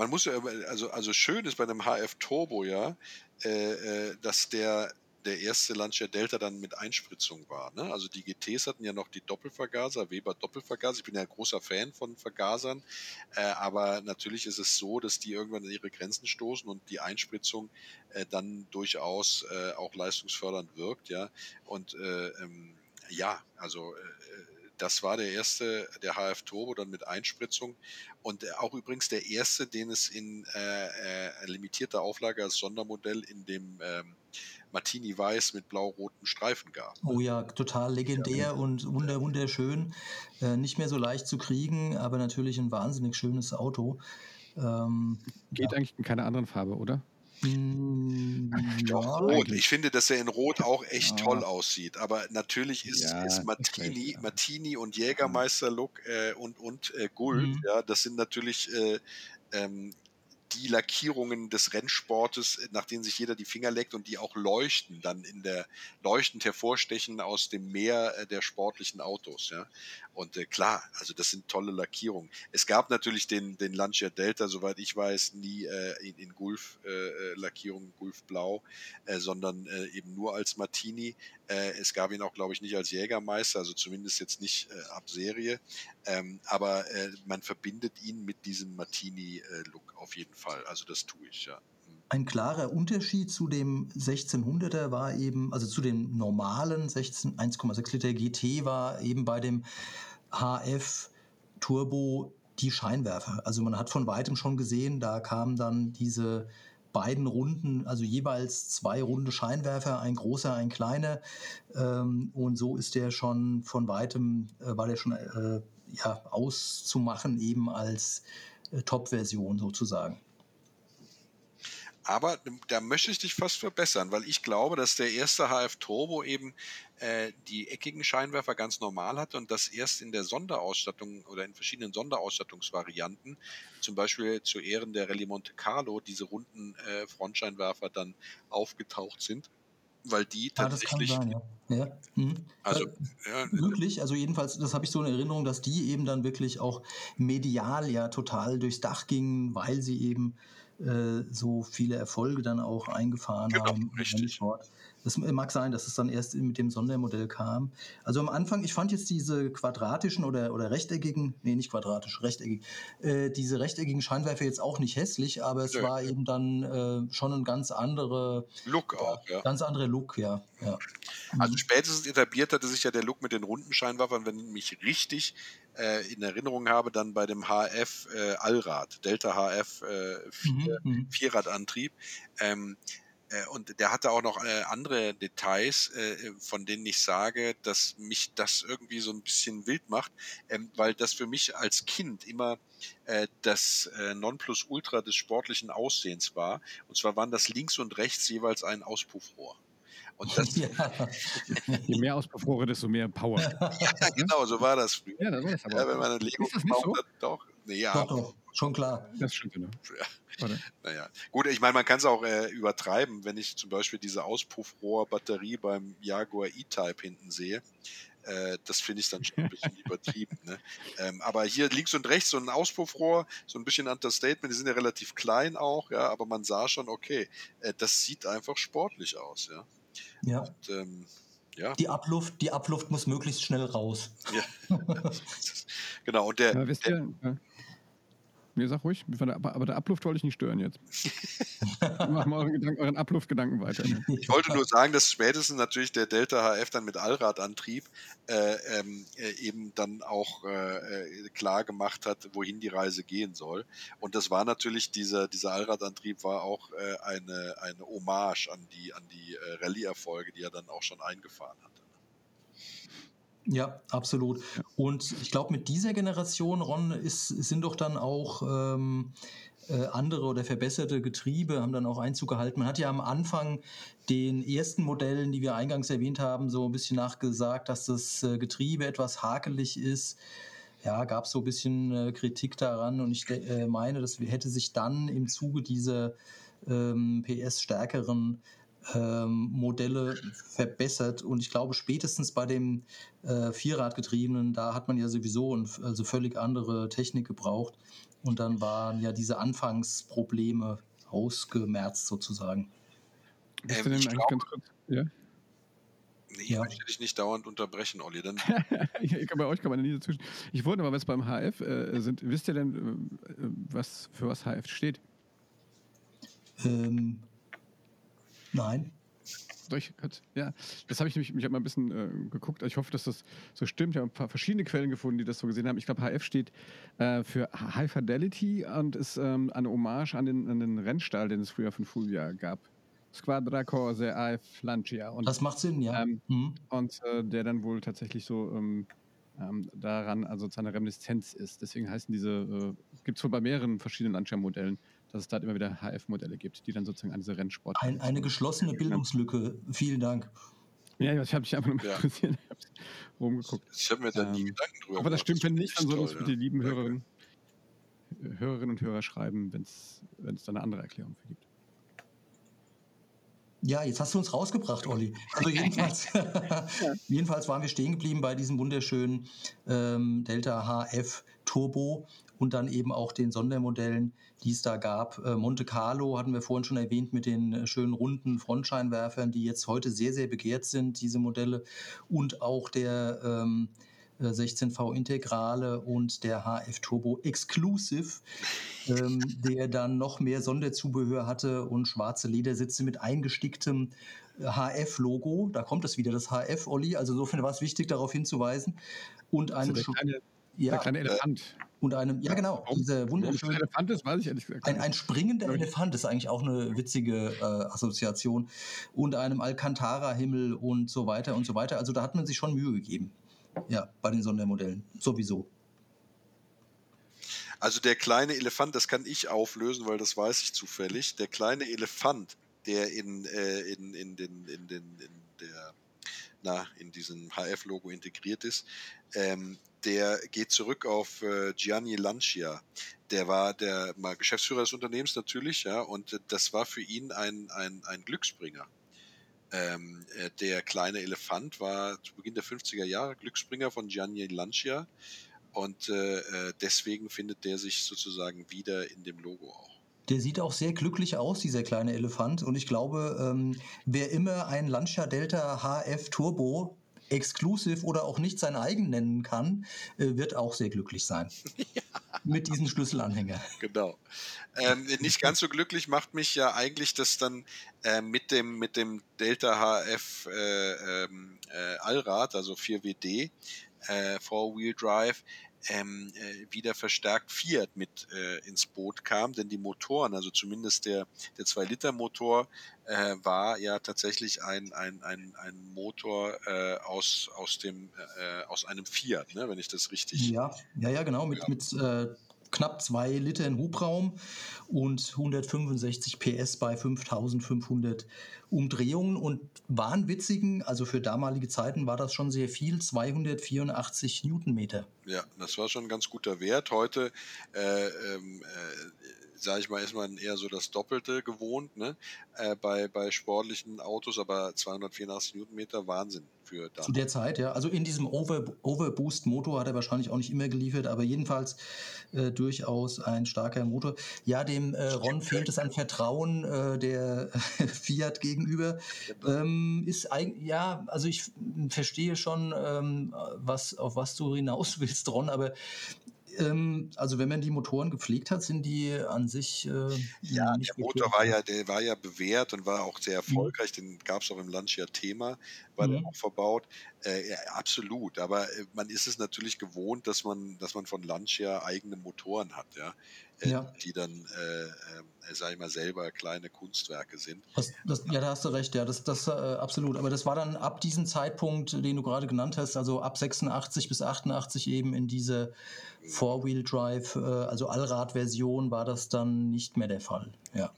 man muss ja, also, also schön ist bei einem HF Turbo ja, äh, äh, dass der der erste Lancia Delta dann mit Einspritzung war. Ne? Also die GTs hatten ja noch die Doppelvergaser, Weber Doppelvergaser. Ich bin ja ein großer Fan von Vergasern, äh, aber natürlich ist es so, dass die irgendwann an ihre Grenzen stoßen und die Einspritzung äh, dann durchaus äh, auch leistungsfördernd wirkt. Ja, und äh, ähm, ja, also äh, das war der erste, der HF Turbo dann mit Einspritzung und äh, auch übrigens der erste, den es in äh, äh, limitierter Auflage als Sondermodell in dem ähm, Martini Weiß mit blau-roten Streifen gab. Oh ja, total legendär ja. und wunder wunderschön. Äh, nicht mehr so leicht zu kriegen, aber natürlich ein wahnsinnig schönes Auto. Ähm, Geht ja. eigentlich in keiner anderen Farbe, oder? Hm, Doch, ja, rot. Ich finde, dass er in Rot auch echt ja. toll aussieht. Aber natürlich ist, ja, ist Martini, Martini und Jägermeister-Look äh, und, und äh, Gold, mhm. ja, das sind natürlich äh, ähm, die Lackierungen des Rennsportes, nach denen sich jeder die Finger leckt und die auch leuchten, dann in der leuchtend hervorstechen aus dem Meer äh, der sportlichen Autos. Ja. Und äh, klar, also das sind tolle Lackierungen. Es gab natürlich den, den Lancia Delta, soweit ich weiß, nie äh, in, in Gulf-Lackierung, äh, Gulfblau, äh, sondern äh, eben nur als Martini. Äh, es gab ihn auch, glaube ich, nicht als Jägermeister, also zumindest jetzt nicht äh, ab Serie. Ähm, aber äh, man verbindet ihn mit diesem Martini-Look auf jeden Fall. Also das tue ich, ja. Ein klarer Unterschied zu dem 1600er war eben, also zu dem normalen 1,6 Liter GT war eben bei dem HF Turbo die Scheinwerfer. Also man hat von weitem schon gesehen, da kamen dann diese beiden Runden, also jeweils zwei runde Scheinwerfer, ein großer, ein kleiner. Ähm, und so ist der schon von weitem, äh, war der schon äh, ja, auszumachen eben als äh, Top-Version sozusagen. Aber da möchte ich dich fast verbessern, weil ich glaube, dass der erste HF Turbo eben äh, die eckigen Scheinwerfer ganz normal hatte und das erst in der Sonderausstattung oder in verschiedenen Sonderausstattungsvarianten, zum Beispiel zu Ehren der Rallye Monte Carlo, diese runden äh, Frontscheinwerfer dann aufgetaucht sind weil die tatsächlich. Ah, das kann sein, ja. ja. Mhm. Also, ja. Möglich, also jedenfalls, das habe ich so in Erinnerung, dass die eben dann wirklich auch medial ja total durchs Dach gingen, weil sie eben äh, so viele Erfolge dann auch eingefahren genau, haben. Richtig. Das mag sein, dass es dann erst mit dem Sondermodell kam. Also am Anfang, ich fand jetzt diese quadratischen oder, oder rechteckigen, nee, nicht quadratisch, rechteckig, äh, diese rechteckigen Scheinwerfer jetzt auch nicht hässlich, aber es ja. war eben dann äh, schon ein ganz andere Look auch, ja. Ganz andere Look, ja. ja. Also spätestens etabliert hatte sich ja der Look mit den runden Scheinwerfern, wenn ich mich richtig äh, in Erinnerung habe, dann bei dem HF äh, Allrad, Delta HF äh, 4, mhm, mhm. Vierradantrieb. Ähm, äh, und der hatte auch noch äh, andere Details, äh, von denen ich sage, dass mich das irgendwie so ein bisschen wild macht, ähm, weil das für mich als Kind immer das Nonplusultra des sportlichen Aussehens war. Und zwar waren das links und rechts jeweils ein Auspuffrohr. Und das, ja. Je mehr Auspuffrohre, desto mehr Power. ja, genau, so war das früher. Ja, das war das aber. Ja, wenn man ein Lego nicht so? hat, doch. Nee, ja. Doch, doch, schon klar. Das stimmt, genau. Ja. Naja, gut, ich meine, man kann es auch äh, übertreiben, wenn ich zum Beispiel diese Auspuffrohr-Batterie beim Jaguar E-Type hinten sehe. Äh, das finde ich dann schon ein bisschen übertrieben. Ne? Ähm, aber hier links und rechts so ein Auspuffrohr, so ein bisschen Understatement, die sind ja relativ klein auch, ja, aber man sah schon, okay, äh, das sieht einfach sportlich aus, ja. Ja. Und, ähm, ja. Die Abluft, die Abluft muss möglichst schnell raus. Ja. genau, und der, ja, der Mir sag ruhig, aber der Abluft wollte ich nicht stören jetzt. Machen wir euren, Gedanken, euren Abluftgedanken weiter. Ne? Ich wollte nur sagen, dass spätestens natürlich der Delta HF dann mit Allradantrieb äh, ähm, äh, eben dann auch äh, äh, klar gemacht hat, wohin die Reise gehen soll. Und das war natürlich, dieser, dieser Allradantrieb war auch äh, eine, eine Hommage an die, an die äh, Rallye-Erfolge, die er dann auch schon eingefahren hat. Ja, absolut. Und ich glaube, mit dieser Generation, Ron, ist, sind doch dann auch ähm, äh, andere oder verbesserte Getriebe, haben dann auch Einzug gehalten. Man hat ja am Anfang den ersten Modellen, die wir eingangs erwähnt haben, so ein bisschen nachgesagt, dass das äh, Getriebe etwas hakelig ist. Ja, gab es so ein bisschen äh, Kritik daran und ich äh, meine, das hätte sich dann im Zuge dieser ähm, PS-stärkeren ähm, Modelle verbessert. Und ich glaube, spätestens bei dem äh, Vierradgetriebenen, da hat man ja sowieso ein, also völlig andere Technik gebraucht. Und dann waren ja diese Anfangsprobleme ausgemerzt sozusagen. Denn eigentlich glaube, ganz kurz? Ja? Nee, ja. ich möchte dich nicht dauernd unterbrechen, Olli. Dann bei euch kann man nie dazwischen. Ich wollte aber, was beim HF äh, sind, wisst ihr denn, äh, was für was HF steht? Ähm, Nein. Durch, ja, das habe ich nämlich, ich habe mal ein bisschen äh, geguckt. Ich hoffe, dass das so stimmt. Ich habe ein paar verschiedene Quellen gefunden, die das so gesehen haben. Ich glaube, HF steht äh, für High Fidelity und ist ähm, eine Hommage an den, an den Rennstall, den es früher von Fulvia gab. Squadra Corse AF Lancia. Und, das macht Sinn, ja. Ähm, mhm. Und äh, der dann wohl tatsächlich so ähm, ähm daran, also seine Reminiszenz ist. Deswegen heißen diese, äh, gibt es wohl bei mehreren verschiedenen Lancia-Modellen dass es da immer wieder HF-Modelle gibt, die dann sozusagen an diese Rennsport. Ein, eine geschlossene Bildungslücke. Vielen Dank. Ja, ich habe dich einfach nur ja. interessiert. Ich rumgeguckt. Ich habe mir da nie ähm, Gedanken drüber Aber das stimmt, wenn nicht, dann soll uns bitte, lieben Hörerinnen, Hörerinnen und Hörer schreiben, wenn es da eine andere Erklärung für gibt. Ja, jetzt hast du uns rausgebracht, Olli. Also jedenfalls, jedenfalls waren wir stehen geblieben bei diesem wunderschönen ähm, Delta HF Turbo und dann eben auch den Sondermodellen, die es da gab. Äh, Monte Carlo hatten wir vorhin schon erwähnt mit den äh, schönen runden Frontscheinwerfern, die jetzt heute sehr, sehr begehrt sind, diese Modelle. Und auch der ähm, 16V äh, Integrale und der HF Turbo Exclusive, ähm, der dann noch mehr Sonderzubehör hatte und schwarze Ledersitze mit eingesticktem HF-Logo. Da kommt es wieder, das HF, Olli. Also insofern war es wichtig, darauf hinzuweisen. Und einem also der, kleine, ja, der kleine Elefant. Und einem, ja genau, dieser wunderschöne. Elefant ist, weiß ich ehrlich gesagt. Ein, ein springender Elefant ist eigentlich auch eine witzige äh, Assoziation. Und einem Alcantara-Himmel und so weiter und so weiter. Also da hat man sich schon Mühe gegeben. Ja, bei den Sondermodellen. Sowieso. Also der kleine Elefant, das kann ich auflösen, weil das weiß ich zufällig. Der kleine Elefant, der in, äh, in, in, den, in, den, in der na, in diesem HF-Logo integriert ist, ähm, der geht zurück auf äh, Gianni Lancia. Der war der mal Geschäftsführer des Unternehmens natürlich, ja, und das war für ihn ein, ein, ein Glücksbringer. Ähm, äh, der kleine Elefant war zu Beginn der 50er Jahre Glücksspringer von Gianni Lancia und äh, äh, deswegen findet der sich sozusagen wieder in dem Logo auch. Der sieht auch sehr glücklich aus, dieser kleine Elefant. Und ich glaube, ähm, wer immer ein Lancia Delta HF Turbo Exclusive oder auch nicht sein eigen nennen kann, äh, wird auch sehr glücklich sein. Ja. Mit diesem Schlüsselanhänger. Genau. Ähm, nicht ganz so glücklich macht mich ja eigentlich das dann äh, mit, dem, mit dem Delta HF äh, ähm, äh, Allrad, also 4WD, äh, Four-Wheel Drive, ähm, äh, wieder verstärkt Fiat mit äh, ins Boot kam, denn die Motoren, also zumindest der, der 2-Liter-Motor, äh, war ja tatsächlich ein, ein, ein, ein Motor äh, aus, aus, dem, äh, aus einem Fiat, ne, wenn ich das richtig. Ja, ja, ja genau, mit, ja. mit äh, knapp zwei Litern Hubraum und 165 PS bei 5500 Umdrehungen und wahnwitzigen, also für damalige Zeiten war das schon sehr viel, 284 Newtonmeter. Ja, das war schon ein ganz guter Wert. Heute äh, ähm, äh, sage ich mal, ist man eher so das Doppelte gewohnt ne? Äh, bei, bei sportlichen Autos, aber 284 Newtonmeter, Wahnsinn für da. Zu der Zeit, ja. Also in diesem Over, Overboost-Motor hat er wahrscheinlich auch nicht immer geliefert, aber jedenfalls äh, durchaus ein starker Motor. Ja, dem äh, Ron fehlt es an Vertrauen äh, der Fiat gegenüber. Genau. Ähm, ist eigentlich, ja, also ich verstehe schon, ähm, was, auf was du hinaus willst, Ron, aber ähm, also wenn man die Motoren gepflegt hat, sind die an sich äh, ja der Motor war ja der war ja bewährt und war auch sehr mhm. erfolgreich. Mhm. Den gab es auch im Lancia Thema, war mhm. der auch verbaut. Äh, ja, absolut, aber äh, man ist es natürlich gewohnt, dass man dass man von Lancia eigene Motoren hat, ja, äh, ja. die dann äh, äh, sag ich mal selber kleine Kunstwerke sind. Das, das, ja, da hast du recht, ja, das das absolut. Aber das war dann ab diesem Zeitpunkt, den du gerade genannt hast, also ab 86 bis 88 eben in diese Four-Wheel-Drive, äh, also Allrad-Version, war das dann nicht mehr der Fall. Ja.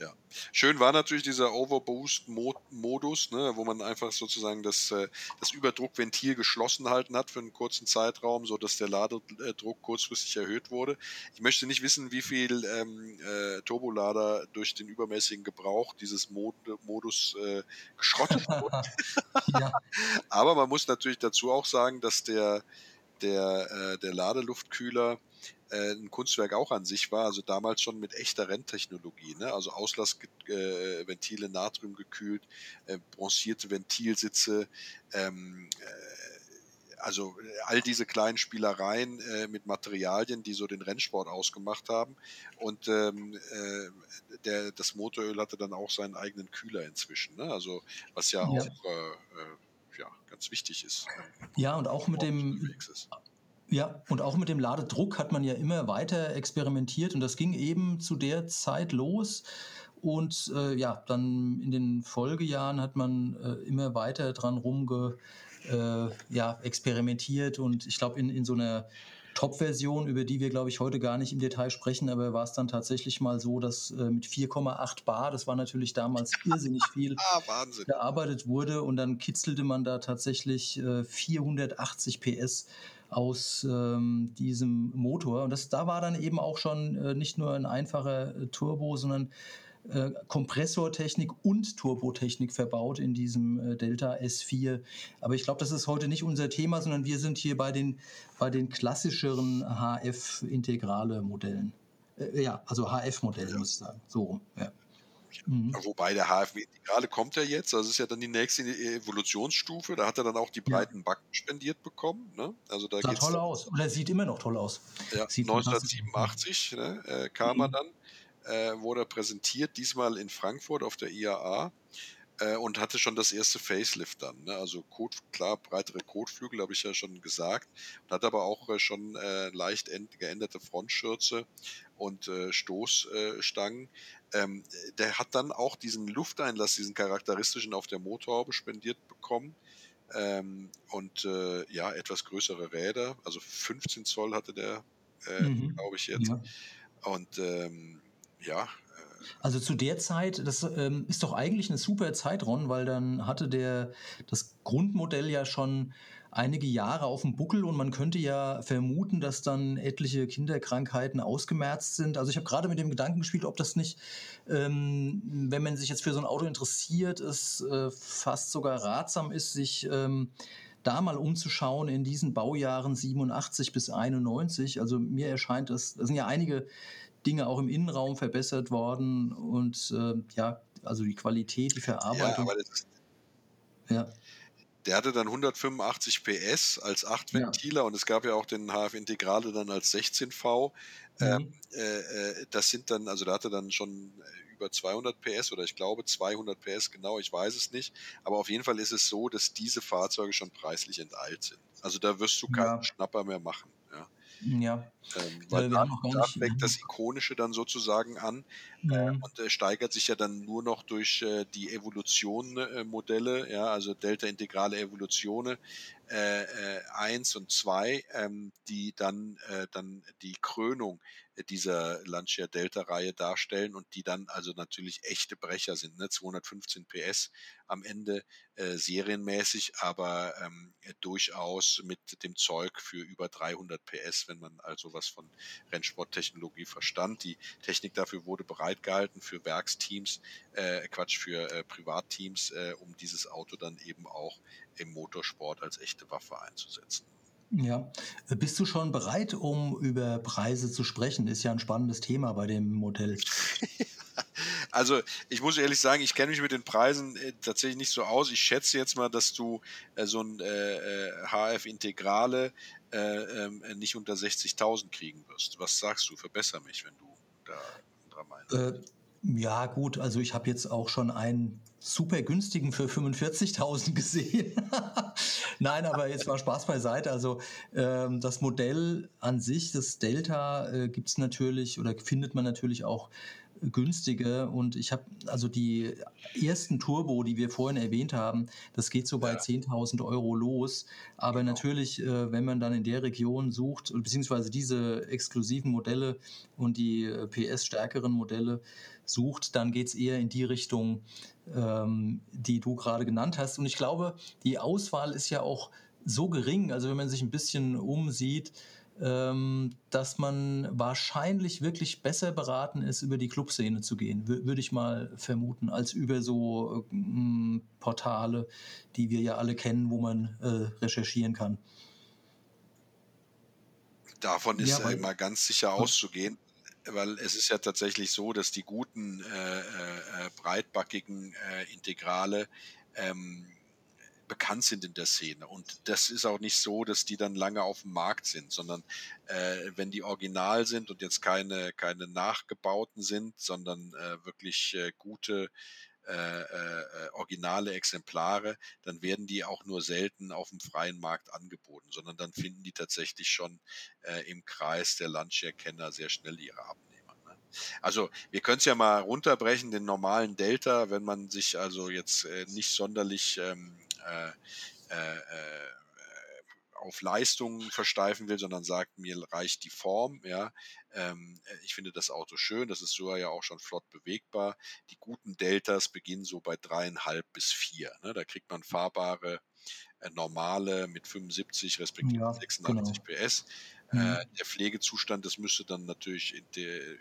Ja. Schön war natürlich dieser Overboost-Modus, ne, wo man einfach sozusagen das, äh, das Überdruckventil geschlossen halten hat für einen kurzen Zeitraum, sodass der Ladedruck kurzfristig erhöht wurde. Ich möchte nicht wissen, wie viel ähm, äh, Turbolader durch den übermäßigen Gebrauch dieses Mod Modus äh, geschrottet wurden. ja. Aber man muss natürlich dazu auch sagen, dass der der, äh, der Ladeluftkühler ein Kunstwerk auch an sich war, also damals schon mit echter Renntechnologie, ne? also Auslassventile äh, Natrium gekühlt, äh, bronzierte Ventilsitze, ähm, äh, also all diese kleinen Spielereien äh, mit Materialien, die so den Rennsport ausgemacht haben. Und ähm, äh, der, das Motoröl hatte dann auch seinen eigenen Kühler inzwischen, ne? also was ja, ja. auch äh, ja, ganz wichtig ist. Ja, und auch mit dem ja, und auch mit dem Ladedruck hat man ja immer weiter experimentiert und das ging eben zu der Zeit los. Und äh, ja, dann in den Folgejahren hat man äh, immer weiter dran rumge, äh, ja, experimentiert. Und ich glaube in, in so einer Top-Version, über die wir, glaube ich, heute gar nicht im Detail sprechen, aber war es dann tatsächlich mal so, dass äh, mit 4,8 Bar, das war natürlich damals irrsinnig viel, ah, gearbeitet wurde. Und dann kitzelte man da tatsächlich äh, 480 PS aus ähm, diesem Motor. Und das, da war dann eben auch schon äh, nicht nur ein einfacher äh, Turbo, sondern äh, Kompressortechnik und Turbotechnik verbaut in diesem äh, Delta S4. Aber ich glaube, das ist heute nicht unser Thema, sondern wir sind hier bei den, bei den klassischeren HF-integrale Modellen. Äh, ja, also HF-Modelle, ja. muss ich sagen. So rum. Ja. Mhm. Wobei der HFW-Integrale kommt ja jetzt, das ist ja dann die nächste Evolutionsstufe. Da hat er dann auch die breiten Backen spendiert bekommen. Ne? Also da Sah toll aus. Und er sieht immer noch toll aus. Ja, 1987 ne, äh, kam mhm. er dann äh, wurde präsentiert, diesmal in Frankfurt auf der IAA äh, und hatte schon das erste Facelift dann. Ne? Also Code, klar, breitere Kotflügel, habe ich ja schon gesagt. Und hat aber auch äh, schon äh, leicht geänderte Frontschürze und äh, Stoßstangen. Ähm, der hat dann auch diesen Lufteinlass, diesen charakteristischen auf der Motorhaube spendiert bekommen. Ähm, und äh, ja, etwas größere Räder, also 15 Zoll hatte der, äh, mhm. glaube ich jetzt. Ja. Und ähm, ja. Äh, also zu der Zeit, das ähm, ist doch eigentlich eine super Zeitron, weil dann hatte der das Grundmodell ja schon einige Jahre auf dem Buckel und man könnte ja vermuten, dass dann etliche Kinderkrankheiten ausgemerzt sind. Also ich habe gerade mit dem Gedanken gespielt, ob das nicht, ähm, wenn man sich jetzt für so ein Auto interessiert, es äh, fast sogar ratsam ist, sich ähm, da mal umzuschauen in diesen Baujahren 87 bis 91. Also mir erscheint das, das sind ja einige Dinge auch im Innenraum verbessert worden und äh, ja, also die Qualität, die Verarbeitung. Ja, ist, ja. Der hatte dann 185 PS als 8 Ventiler ja. und es gab ja auch den HF Integrale dann als 16V. Mhm. Ähm, äh, äh, das sind dann, also da hatte dann schon über 200 PS oder ich glaube 200 PS genau, ich weiß es nicht. Aber auf jeden Fall ist es so, dass diese Fahrzeuge schon preislich enteilt sind. Also da wirst du keinen ja. Schnapper mehr machen. Ja. Ähm, weil da, da fängt das Ikonische dann sozusagen an mhm. äh, und äh, steigert sich ja dann nur noch durch äh, die Evolution-Modelle, ja, also Delta-integrale Evolutione äh, 1 äh, und 2, ähm, die dann, äh, dann die Krönung dieser Lancia Delta-Reihe darstellen und die dann also natürlich echte Brecher sind, ne? 215 PS am Ende äh, serienmäßig, aber ähm, durchaus mit dem Zeug für über 300 PS, wenn man also was von Rennsporttechnologie verstand. Die Technik dafür wurde bereitgehalten für Werksteams, äh, Quatsch, für äh, Privatteams, äh, um dieses Auto dann eben auch im Motorsport als echte Waffe einzusetzen. Ja, bist du schon bereit, um über Preise zu sprechen? Ist ja ein spannendes Thema bei dem Modell. Also ich muss ehrlich sagen, ich kenne mich mit den Preisen äh, tatsächlich nicht so aus. Ich schätze jetzt mal, dass du äh, so ein äh, HF äh, Integrale äh, ähm, nicht unter 60.000 kriegen wirst. Was sagst du? Verbessere mich, wenn du da dran meinst. ja gut, also ich habe jetzt auch schon einen super günstigen für 45.000 gesehen. Nein, aber jetzt war Spaß beiseite. Also ähm, das Modell an sich, das Delta, äh, gibt es natürlich oder findet man natürlich auch günstige und ich habe also die ersten Turbo, die wir vorhin erwähnt haben, das geht so bei ja. 10.000 Euro los. Aber genau. natürlich, äh, wenn man dann in der Region sucht, beziehungsweise diese exklusiven Modelle und die äh, PS-stärkeren Modelle sucht, dann geht es eher in die Richtung, ähm, die du gerade genannt hast. Und ich glaube, die Auswahl ist ja auch so gering. Also wenn man sich ein bisschen umsieht, dass man wahrscheinlich wirklich besser beraten ist, über die Clubszene zu gehen, würde ich mal vermuten, als über so äh, Portale, die wir ja alle kennen, wo man äh, recherchieren kann. Davon ist ja, immer ganz sicher auszugehen, weil es ist ja tatsächlich so, dass die guten äh, äh, breitbackigen äh, Integrale ähm, bekannt sind in der Szene. Und das ist auch nicht so, dass die dann lange auf dem Markt sind, sondern äh, wenn die original sind und jetzt keine, keine nachgebauten sind, sondern äh, wirklich äh, gute äh, äh, originale Exemplare, dann werden die auch nur selten auf dem freien Markt angeboten, sondern dann finden die tatsächlich schon äh, im Kreis der Landshare-Kenner sehr schnell ihre Abnehmer. Also wir können es ja mal runterbrechen, den normalen Delta, wenn man sich also jetzt äh, nicht sonderlich ähm, äh, äh, auf Leistung versteifen will, sondern sagt, mir reicht die Form. Ja, ähm, ich finde das Auto schön. Das ist so ja auch schon flott bewegbar. Die guten Deltas beginnen so bei dreieinhalb bis vier. Ne? Da kriegt man fahrbare äh, normale mit 75 respektive ja, 86 genau. PS. Mhm. Äh, der Pflegezustand, das müsste dann natürlich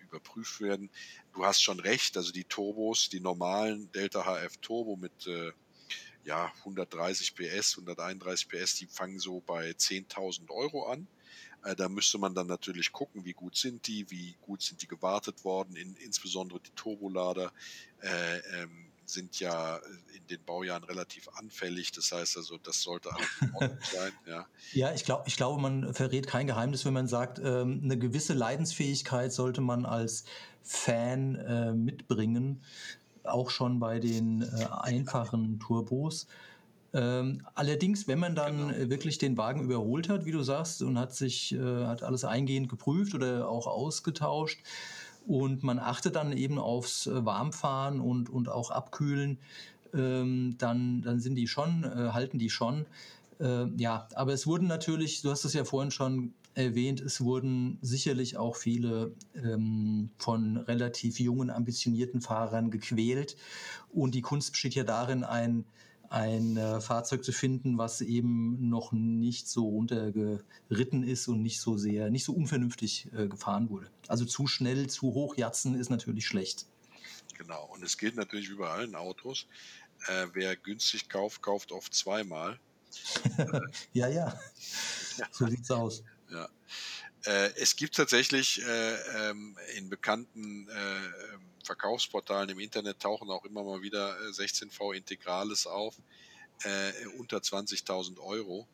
überprüft werden. Du hast schon recht, also die Turbos, die normalen Delta HF Turbo mit äh, ja, 130 PS, 131 PS, die fangen so bei 10.000 Euro an. Äh, da müsste man dann natürlich gucken, wie gut sind die, wie gut sind die gewartet worden, in, insbesondere die Turbolader. Äh, ähm, sind ja in den Baujahren relativ anfällig. Das heißt also, das sollte alles Ordnung sein. Ja, ja ich, glaub, ich glaube, man verrät kein Geheimnis, wenn man sagt, ähm, eine gewisse Leidensfähigkeit sollte man als Fan äh, mitbringen, auch schon bei den äh, einfachen Turbos. Ähm, allerdings, wenn man dann genau. wirklich den Wagen überholt hat, wie du sagst, und hat sich äh, hat alles eingehend geprüft oder auch ausgetauscht, und man achtet dann eben aufs äh, Warmfahren und, und auch Abkühlen, ähm, dann, dann sind die schon, äh, halten die schon. Äh, ja, aber es wurden natürlich, du hast es ja vorhin schon erwähnt, es wurden sicherlich auch viele ähm, von relativ jungen, ambitionierten Fahrern gequält. Und die Kunst besteht ja darin, ein ein äh, Fahrzeug zu finden, was eben noch nicht so runtergeritten ist und nicht so sehr, nicht so unvernünftig äh, gefahren wurde. Also zu schnell, zu hoch jatzen ist natürlich schlecht. Genau, und es gilt natürlich wie bei allen Autos, äh, wer günstig kauft, kauft oft zweimal. ja, ja, so sieht's aus. Ja. Äh, es gibt tatsächlich äh, ähm, in bekannten äh, ähm, Verkaufsportalen im Internet tauchen auch immer mal wieder 16V äh, Integrales auf, äh, unter 20.000 Euro.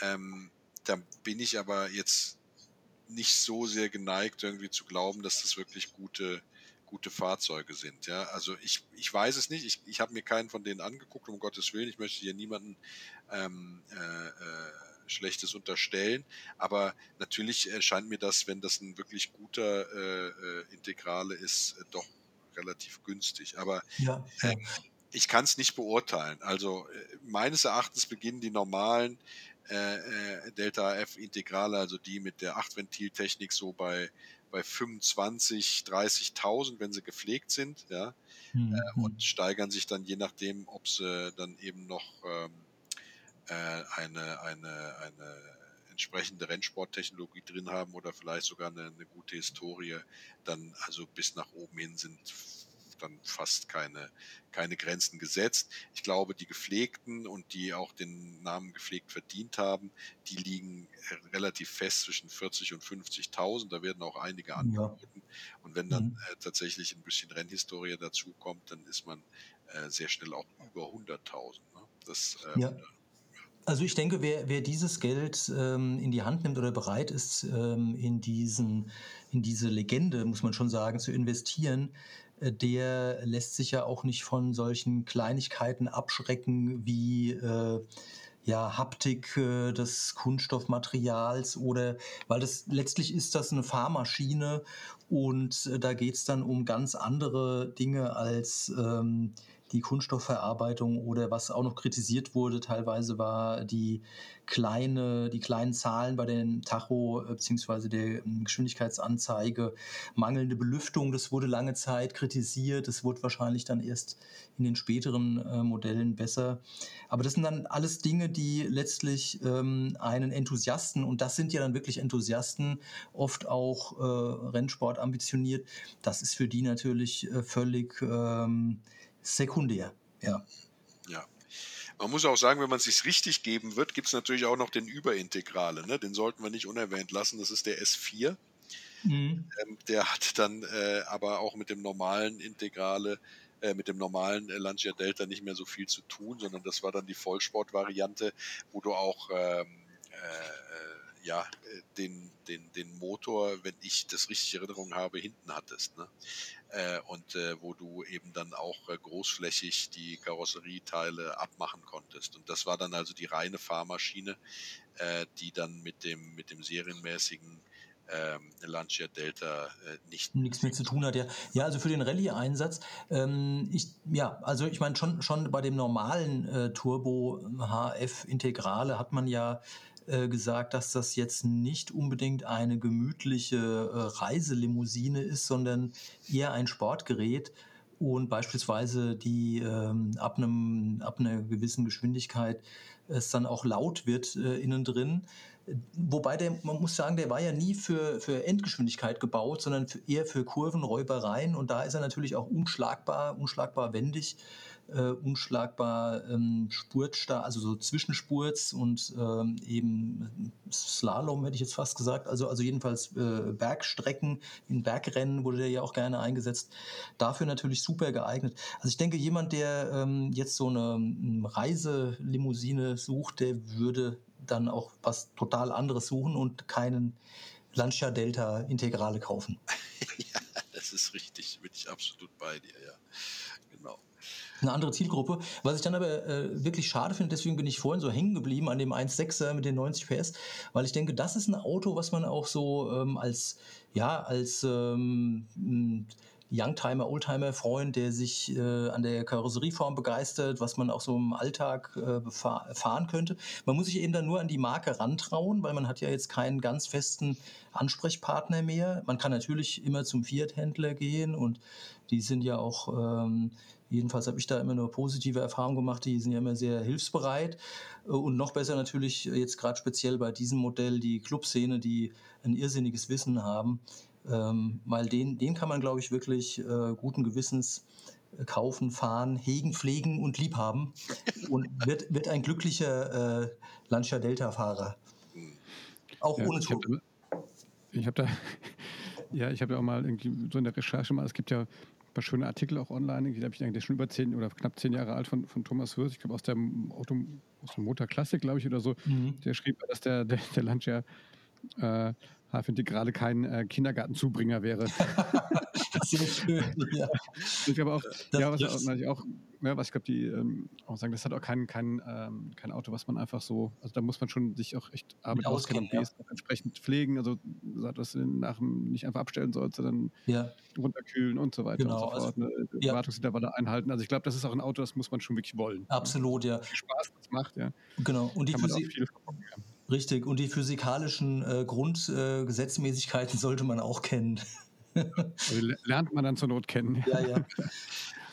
Ähm, da bin ich aber jetzt nicht so sehr geneigt, irgendwie zu glauben, dass das wirklich gute, gute Fahrzeuge sind. Ja, also ich, ich weiß es nicht. Ich, ich habe mir keinen von denen angeguckt, um Gottes Willen. Ich möchte hier niemanden ähm, äh, äh, Schlechtes unterstellen. Aber natürlich erscheint mir das, wenn das ein wirklich guter äh, äh Integrale ist, äh, doch relativ günstig. Aber ja. Äh, ich kann es nicht beurteilen. Also äh, meines Erachtens beginnen die normalen äh, äh Delta F Integrale, also die mit der 8-Ventil-Technik so bei bei 25, 30.000, wenn sie gepflegt sind, ja, mhm. äh, und steigern sich dann je nachdem, ob sie dann eben noch ähm, äh, eine, eine, eine entsprechende Rennsporttechnologie drin haben oder vielleicht sogar eine, eine gute Historie, dann also bis nach oben hin sind dann fast keine, keine Grenzen gesetzt. Ich glaube, die Gepflegten und die auch den Namen gepflegt verdient haben, die liegen relativ fest zwischen 40 und 50.000. Da werden auch einige angeboten. Ja. Und wenn dann mhm. äh, tatsächlich ein bisschen Rennhistorie dazu kommt, dann ist man äh, sehr schnell auch über 100.000. Ne? Das äh, ja. Also ich denke, wer, wer dieses Geld ähm, in die Hand nimmt oder bereit ist, ähm, in, diesen, in diese Legende, muss man schon sagen, zu investieren, äh, der lässt sich ja auch nicht von solchen Kleinigkeiten abschrecken wie äh, ja, Haptik äh, des Kunststoffmaterials oder weil das letztlich ist das eine Fahrmaschine und äh, da geht es dann um ganz andere Dinge als ähm, die Kunststoffverarbeitung oder was auch noch kritisiert wurde, teilweise war die kleine, die kleinen Zahlen bei den Tacho äh, bzw. der ähm, Geschwindigkeitsanzeige, mangelnde Belüftung, das wurde lange Zeit kritisiert, das wurde wahrscheinlich dann erst in den späteren äh, Modellen besser. Aber das sind dann alles Dinge, die letztlich ähm, einen Enthusiasten, und das sind ja dann wirklich Enthusiasten, oft auch äh, Rennsport ambitioniert, das ist für die natürlich äh, völlig ähm, sekundär, ja. Ja. Man muss auch sagen, wenn man es sich richtig geben wird, gibt es natürlich auch noch den Überintegrale. Ne? Den sollten wir nicht unerwähnt lassen. Das ist der S4. Mhm. Ähm, der hat dann äh, aber auch mit dem normalen Integrale, äh, mit dem normalen äh, Lancia Delta nicht mehr so viel zu tun, sondern das war dann die Vollsport-Variante, wo du auch ähm, äh, ja, äh, den, den, den Motor, wenn ich das richtig in Erinnerung habe, hinten hattest. Ne? Äh, und äh, wo du eben dann auch äh, großflächig die Karosserieteile abmachen konntest. Und das war dann also die reine Fahrmaschine, die dann mit dem, mit dem serienmäßigen ähm, Lancia Delta äh, nicht nichts mehr zu tun hat. Ja, ja also für den Rallye-Einsatz, ähm, ich, ja, also ich meine schon, schon bei dem normalen äh, Turbo HF Integrale hat man ja äh, gesagt, dass das jetzt nicht unbedingt eine gemütliche äh, Reiselimousine ist, sondern eher ein Sportgerät und beispielsweise die ähm, ab, einem, ab einer gewissen Geschwindigkeit es dann auch laut wird äh, innen drin. Wobei der, man muss sagen, der war ja nie für, für Endgeschwindigkeit gebaut, sondern für, eher für Kurvenräubereien. Und da ist er natürlich auch unschlagbar, unschlagbar wendig, äh, unschlagbar ähm, spurtstark, also so Zwischenspurts und ähm, eben Slalom, hätte ich jetzt fast gesagt. Also, also jedenfalls äh, Bergstrecken, in Bergrennen wurde der ja auch gerne eingesetzt. Dafür natürlich super geeignet. Also ich denke, jemand, der ähm, jetzt so eine Reiselimousine sucht, der würde dann auch was total anderes suchen und keinen Lancia Delta Integrale kaufen. ja, das ist richtig, bin ich absolut bei dir, ja. Eine andere Zielgruppe. Was ich dann aber äh, wirklich schade finde, deswegen bin ich vorhin so hängen geblieben an dem 1.6er mit den 90 PS, weil ich denke, das ist ein Auto, was man auch so ähm, als, ja, als ähm, Youngtimer, Oldtimer-Freund, der sich äh, an der Karosserieform begeistert, was man auch so im Alltag äh, fahren könnte. Man muss sich eben dann nur an die Marke rantrauen, weil man hat ja jetzt keinen ganz festen Ansprechpartner mehr. Man kann natürlich immer zum Fiat-Händler gehen und die sind ja auch, ähm, jedenfalls habe ich da immer nur positive Erfahrungen gemacht, die sind ja immer sehr hilfsbereit. Äh, und noch besser natürlich jetzt gerade speziell bei diesem Modell die Clubszene, die ein irrsinniges Wissen haben ähm, weil den, den kann man, glaube ich, wirklich äh, guten Gewissens äh, kaufen, fahren, hegen, pflegen und liebhaben und wird, wird ein glücklicher äh, Lancia Delta-Fahrer. Auch ja, ohne Druck. Ich habe da, ja, ich habe ja auch mal irgendwie so in der Recherche mal, es gibt ja paar schöne Artikel auch online, die habe ich eigentlich schon über zehn oder knapp zehn Jahre alt von, von Thomas Hürth, ich glaube aus der Auto, aus der Motor Classic, glaube ich, oder so. Mhm. Der schrieb, dass der, der, der Lancia äh, finde gerade kein äh, Kindergartenzubringer wäre. Sehr schön, ja. Ich glaube auch, das, ja, was, das, auch, auch ja, was ich glaube, die ähm, auch sagen, das hat auch kein, kein, ähm, kein Auto, was man einfach so, also da muss man schon sich auch echt Arbeit auskennen und ja. entsprechend pflegen, also dass du nach dem nicht einfach abstellen sollst, sondern ja. runterkühlen und so weiter genau, und so fort. Also, ne? ja. Wartungsintervalle einhalten. Also ich glaube, das ist auch ein Auto, das muss man schon wirklich wollen. Absolut, ja. Spaß das macht, ja. Genau. Und die Kann man auch viel verbocken, ja. Richtig, und die physikalischen äh, Grundgesetzmäßigkeiten äh, sollte man auch kennen. also lernt man dann zur Not kennen. Ja, ja.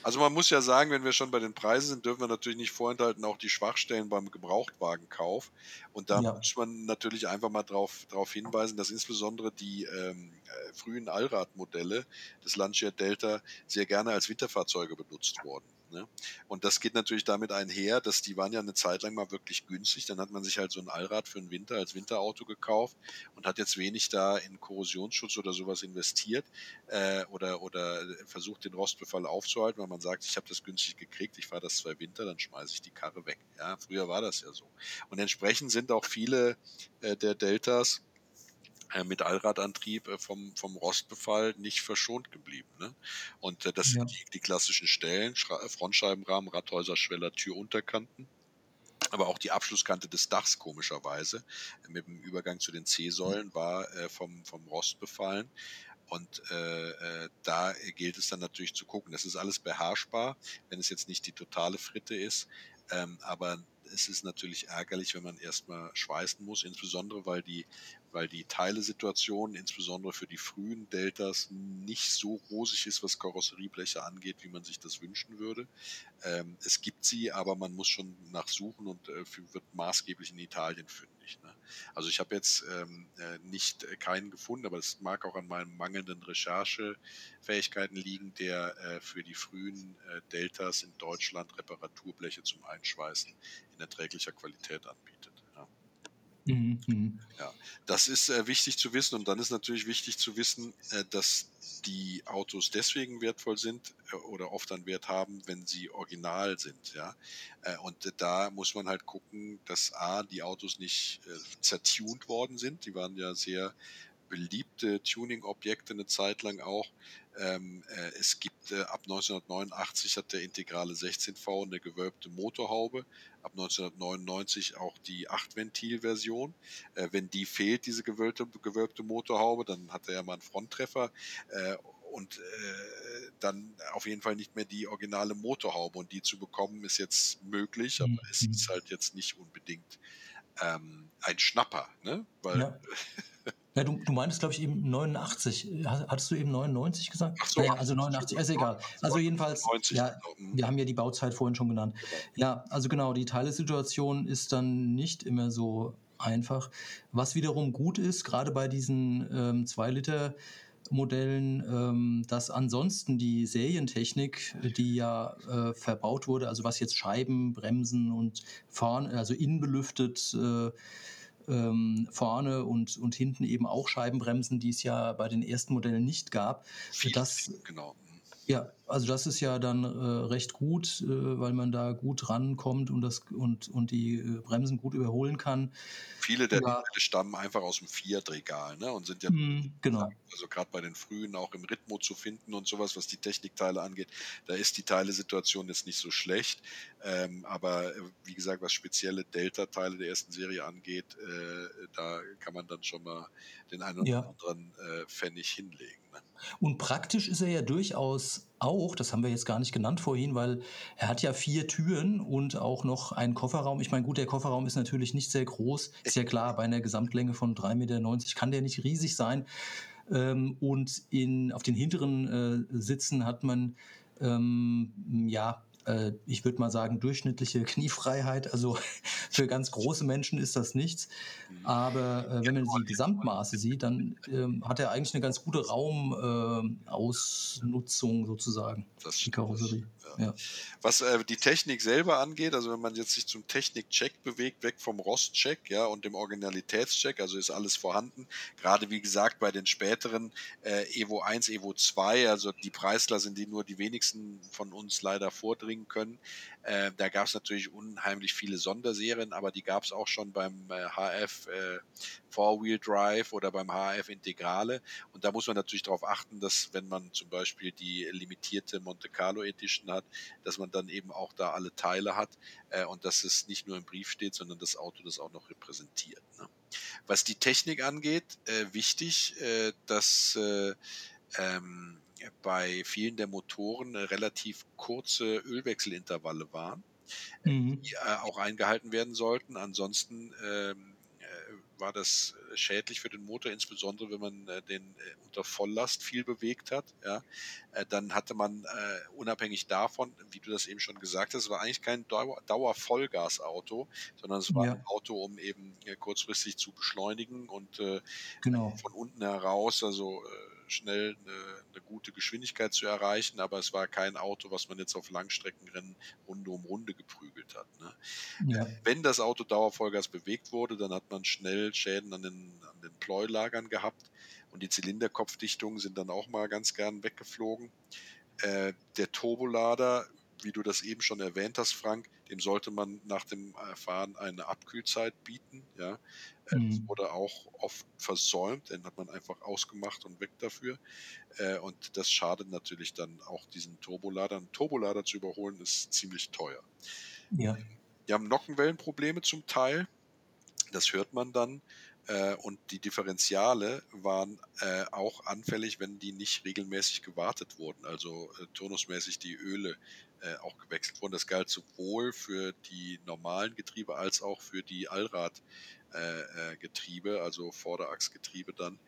Also man muss ja sagen, wenn wir schon bei den Preisen sind, dürfen wir natürlich nicht vorenthalten, auch die Schwachstellen beim Gebrauchtwagenkauf. Und da ja. muss man natürlich einfach mal darauf drauf hinweisen, dass insbesondere die ähm, äh, frühen Allradmodelle des Lancia Delta sehr gerne als Winterfahrzeuge benutzt wurden. Ne? Und das geht natürlich damit einher, dass die waren ja eine Zeit lang mal wirklich günstig. Dann hat man sich halt so ein Allrad für den Winter als Winterauto gekauft und hat jetzt wenig da in Korrosionsschutz oder sowas investiert äh, oder, oder versucht, den Rostbefall aufzuhalten, weil man sagt, ich habe das günstig gekriegt, ich fahre das zwei Winter, dann schmeiße ich die Karre weg. Ja, früher war das ja so. Und entsprechend sind auch viele äh, der Deltas mit Allradantrieb äh, vom, vom Rostbefall nicht verschont geblieben. Ne? Und äh, das ja. sind die, die, klassischen Stellen, Frontscheibenrahmen, Radhäuserschweller, Türunterkanten. Aber auch die Abschlusskante des Dachs, komischerweise, mit dem Übergang zu den C-Säulen, war äh, vom, vom Rost befallen. Und äh, äh, da gilt es dann natürlich zu gucken. Das ist alles beherrschbar, wenn es jetzt nicht die totale Fritte ist. Ähm, aber es ist natürlich ärgerlich, wenn man erstmal schweißen muss, insbesondere weil die weil die Teilesituation insbesondere für die frühen Deltas nicht so rosig ist, was Karosseriebleche angeht, wie man sich das wünschen würde. Ähm, es gibt sie, aber man muss schon nachsuchen und äh, wird maßgeblich in Italien fündig. Ne? Also ich habe jetzt ähm, äh, nicht äh, keinen gefunden, aber es mag auch an meinen mangelnden Recherchefähigkeiten liegen, der äh, für die frühen äh, Deltas in Deutschland Reparaturbleche zum Einschweißen in erträglicher Qualität anbietet. Mhm, mhm. Ja, das ist äh, wichtig zu wissen und dann ist natürlich wichtig zu wissen, äh, dass die Autos deswegen wertvoll sind äh, oder oft einen Wert haben, wenn sie original sind. Ja, äh, und da muss man halt gucken, dass a die Autos nicht äh, zertuned worden sind. Die waren ja sehr beliebte Tuning-Objekte eine Zeit lang auch. Ähm, äh, es gibt äh, ab 1989 hat der Integrale 16V eine gewölbte Motorhaube, ab 1999 auch die 8-Ventil-Version. Äh, wenn die fehlt, diese gewölbte, gewölbte Motorhaube, dann hat er ja mal einen Fronttreffer äh, und äh, dann auf jeden Fall nicht mehr die originale Motorhaube und die zu bekommen ist jetzt möglich, aber mhm. es ist halt jetzt nicht unbedingt ähm, ein Schnapper, ne? Weil Ja. Ja, du, du meintest, glaube ich, eben 89. Hattest du eben 99 gesagt? Ach so, naja, also 89, ist egal. Also jedenfalls, 90, ja, genau. Mhm. wir haben ja die Bauzeit vorhin schon genannt. Ja, also genau, die Teilesituation ist dann nicht immer so einfach. Was wiederum gut ist, gerade bei diesen ähm, 2-Liter-Modellen, ähm, dass ansonsten die Serientechnik, die ja äh, verbaut wurde, also was jetzt Scheiben, Bremsen und vorne, also innenbelüftet, äh, ähm, vorne und, und hinten eben auch Scheibenbremsen, die es ja bei den ersten Modellen nicht gab. Viel, Das, genau. ja, also das ist ja dann äh, recht gut, äh, weil man da gut rankommt und, das, und, und die äh, Bremsen gut überholen kann. Viele der. Modelle stammen einfach aus dem Fiat-Regal ne? und sind ja Mhm, genau. also gerade bei den frühen auch im Ritmo zu finden und sowas, was die Technikteile angeht, da ist die Teilesituation jetzt nicht so schlecht. Ähm, aber äh, wie gesagt, was spezielle Delta-Teile der ersten Serie angeht, äh, da kann man dann schon mal den einen oder Ja. anderen äh, Pfennig hinlegen. Ne? Und praktisch ist er ja durchaus auch, das haben wir jetzt gar nicht genannt vorhin, weil er hat ja vier Türen und auch noch einen Kofferraum. Ich meine, gut, der Kofferraum ist natürlich nicht sehr groß, ist ja klar, bei einer Gesamtlänge von 3,90 Meter kann der nicht riesig sein. Ähm, und in, auf den hinteren äh, Sitzen hat man, ähm, ja, äh, ich würde mal sagen, durchschnittliche Kniefreiheit. Also für ganz große Menschen ist das nichts. Aber äh, wenn man die Gesamtmaße sieht, dann ähm, hat er eigentlich eine ganz gute Raumausnutzung sozusagen, Das die. Karosserie. Ja. Was äh, die Technik selber angeht, also wenn man jetzt sich zum Technikcheck bewegt, weg vom Rostcheck ja, und dem Originalitätscheck, also ist alles vorhanden. Gerade wie gesagt bei den späteren äh, Evo 1, Evo 2, also die Preisklasse, in die nur die wenigsten von uns leider vordringen können. Äh, da gab es natürlich unheimlich viele Sonderserien, aber die gab es auch schon beim äh, HF äh, Four-Wheel Drive oder beim HF Integrale. Und da muss man natürlich darauf achten, dass wenn man zum Beispiel die limitierte Monte Carlo Edition hat, dass man dann eben auch da alle Teile hat äh, und dass es nicht nur im Brief steht, sondern das Auto das auch noch repräsentiert. Ne? Was die Technik angeht, äh, wichtig, äh, dass äh, ähm, bei vielen der Motoren äh, relativ kurze Ölwechselintervalle waren Mhm. die äh, auch eingehalten werden sollten. Ansonsten ähm, äh, war das äh, schädlich für den Motor, insbesondere wenn man äh, den äh, unter Volllast viel bewegt hat. Ja, äh, dann hatte man äh, unabhängig davon, wie du das eben schon gesagt hast, es war eigentlich kein Dauer, Dauer-Vollgas-Auto, sondern es war Ja. ein Auto, um eben äh, kurzfristig zu beschleunigen und äh, Genau. von unten heraus, also äh, schnell eine, eine gute Geschwindigkeit zu erreichen, aber es war kein Auto, was man jetzt auf Langstreckenrennen Runde um Runde geprügelt hat. Ne? Ja. Wenn das Auto Dauervollgas bewegt wurde, dann hat man schnell Schäden an den, an den Pleulagern gehabt und die Zylinderkopfdichtungen sind dann auch mal ganz gern weggeflogen. Äh, der Turbolader, wie du das eben schon erwähnt hast, Frank, dem sollte man nach dem Fahren eine Abkühlzeit bieten. Ja. Äh, Das Mhm. wurde auch oft versäumt, den hat man einfach ausgemacht und weg dafür. Äh, Und das schadet natürlich dann auch diesen Turbolader. Einen Turbolader zu überholen ist ziemlich teuer. Ja. Die haben Nockenwellenprobleme zum Teil. Das hört man dann. Äh, und die Differentiale waren äh, auch anfällig, wenn die nicht regelmäßig gewartet wurden. Also äh, turnusmäßig die Öle äh, auch gewechselt wurden. Das galt sowohl für die normalen Getriebe als auch für die Allradgetriebe, also Vorderachsgetriebe dann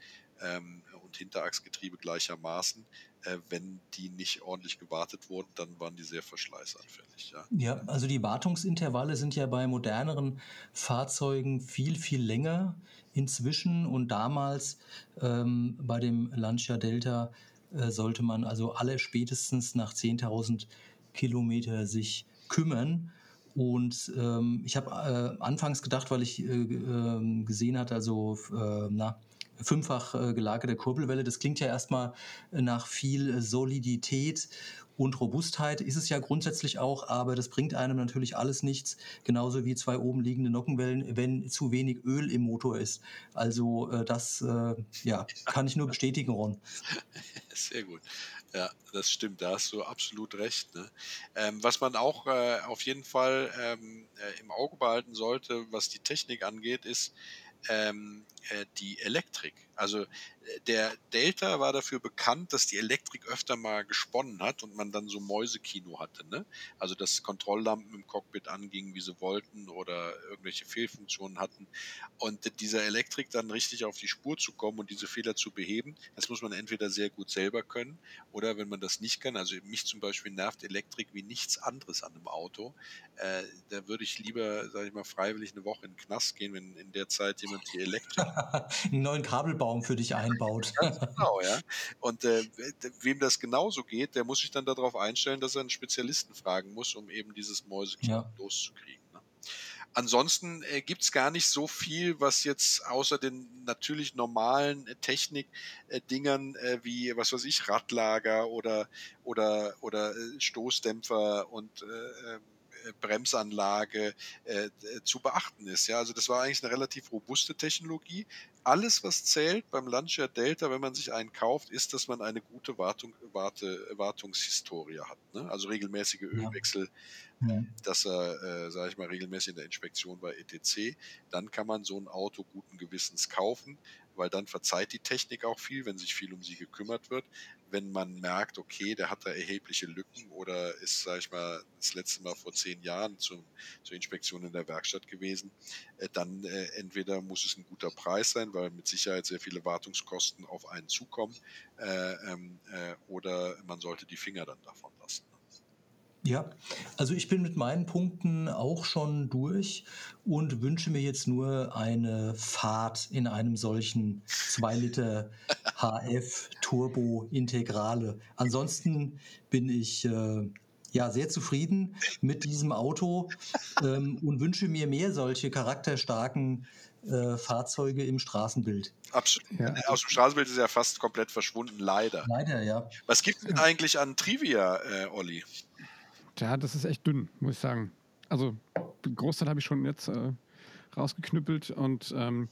ähm, und Hinterachsgetriebe gleichermaßen. Äh, wenn die nicht ordentlich gewartet wurden, dann waren die sehr verschleißanfällig. Ja. Ja, also die Wartungsintervalle sind ja bei moderneren Fahrzeugen viel, viel länger inzwischen und damals ähm, bei dem Lancia Delta äh, sollte man also alle spätestens nach 10.000 Kilometer sich kümmern. Und ähm, ich habe äh, anfangs gedacht, weil ich äh, äh, gesehen hatte, also äh, na, fünffach äh, gelagerte Kurbelwelle, das klingt ja erstmal nach viel Solidität und Robustheit ist es ja grundsätzlich auch, aber das bringt einem natürlich alles nichts, genauso wie zwei oben liegende Nockenwellen, wenn zu wenig Öl im Motor ist. Also äh, das äh, ja, kann ich nur bestätigen, Ron. Sehr gut. Ja, das stimmt, da hast du absolut recht. Ne? Ähm, was man auch äh, auf jeden Fall ähm, äh, im Auge behalten sollte, was die Technik angeht, ist, ähm, äh, die Elektrik. Also der Delta war dafür bekannt, dass die Elektrik öfter mal gesponnen hat und man dann so Mäusekino hatte. Ne? Also dass Kontrolllampen im Cockpit angingen, wie sie wollten oder irgendwelche Fehlfunktionen hatten. Und dieser Elektrik dann richtig auf die Spur zu kommen und diese Fehler zu beheben, das muss man entweder sehr gut selber können oder wenn man das nicht kann, also mich zum Beispiel nervt Elektrik wie nichts anderes an einem Auto, äh, da würde ich lieber, sage ich mal, freiwillig eine Woche in den Knast gehen, wenn in der Zeit jemand die Elektrik... einen neuen Kabelbaum für dich einbaut aufgebaut. genau, ja. Und äh, wem das genauso geht, der muss sich dann darauf einstellen, dass er einen Spezialisten fragen muss, um eben dieses Mäusekino ja. loszukriegen. Ne? Ansonsten äh, gibt es gar nicht so viel, was jetzt außer den natürlich normalen äh, Technik-Dingern äh, wie, was weiß ich, Radlager oder, oder, oder äh, Stoßdämpfer und äh, ähm, äh, Bremsanlage äh, zu beachten ist. Ja, also das war eigentlich eine relativ robuste Technologie. Alles, was zählt beim Lancia Delta, wenn man sich einen kauft, ist, dass man eine gute Wartung, Warte, Wartungshistorie hat. Ne? Also regelmäßige Ölwechsel, ja. dass er, äh, sage ich mal, regelmäßig in der Inspektion bei ETC. Dann kann man so ein Auto guten Gewissens kaufen weil dann verzeiht die Technik auch viel, wenn sich viel um sie gekümmert wird. Wenn man merkt, okay, der hat da erhebliche Lücken oder ist, sag ich mal, das letzte Mal vor zehn Jahren zum, zur Inspektion in der Werkstatt gewesen, äh, dann äh, entweder muss es ein guter Preis sein, weil mit Sicherheit sehr viele Wartungskosten auf einen zukommen, äh, ähm, äh, oder man sollte die Finger dann davon lassen. Ja, also ich bin mit meinen Punkten auch schon durch und wünsche mir jetzt nur eine Fahrt in einem solchen 2 Liter HF Turbo Integrale. Ansonsten bin ich äh, ja sehr zufrieden mit diesem Auto ähm, und wünsche mir mehr solche charakterstarken äh, Fahrzeuge im Straßenbild. Absolut. Ja. Aus dem Straßenbild ist er ja fast komplett verschwunden, leider. Leider, ja. Was gibt es denn eigentlich an Trivia, äh, Olli? Ja, das ist echt dünn, muss ich sagen. Also, den Großteil habe ich schon jetzt äh, rausgeknüppelt und ähm,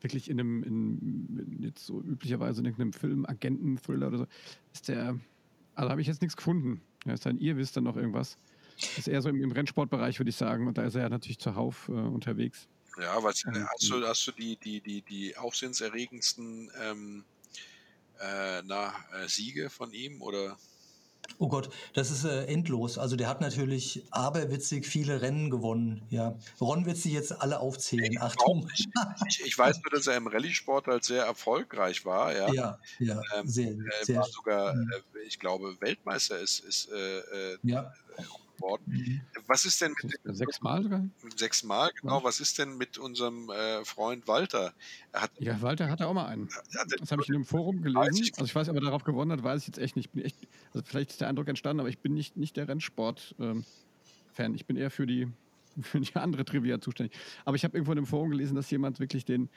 wirklich in einem, in, jetzt so üblicherweise in irgendeinem Film, Agenten-Thriller oder so, ist der, also habe ich jetzt nichts gefunden. Ja, ist dann, ihr wisst dann noch irgendwas. Das ist eher so im, im Rennsportbereich, würde ich sagen. Und da ist er ja natürlich zuhauf äh, unterwegs. Ja, was, äh, hast, du, hast du die, die, die, die aufsehenserregendsten ähm, äh, na, äh, Siege von ihm oder? Oh Gott, das ist äh, endlos. Also der hat natürlich aberwitzig viele Rennen gewonnen. Ja, Ron wird sie jetzt alle aufzählen. Nee, Achtung. Ich, ich, weiß nur, dass er im Rallye-Sport halt sehr erfolgreich war. Ja, ja, ja ähm, sehr, äh, war sogar, äh, ich glaube, Weltmeister ist, ist ja worden. Mhm. Was ist denn mit sechsmal sogar? Sechsmal, genau. Was ist denn mit unserem äh, Freund Walter? Hat, ja, Walter hatte auch mal einen. Das habe ich in einem Forum gelesen. Also ich weiß, ob er darauf gewonnen hat, weiß ich jetzt echt nicht. Echt, also vielleicht ist der Eindruck entstanden, aber ich bin nicht, nicht der Rennsport-Fan. Ähm, ich bin eher für die, für die andere Trivia zuständig. Aber ich habe irgendwo in einem Forum gelesen, dass jemand wirklich den,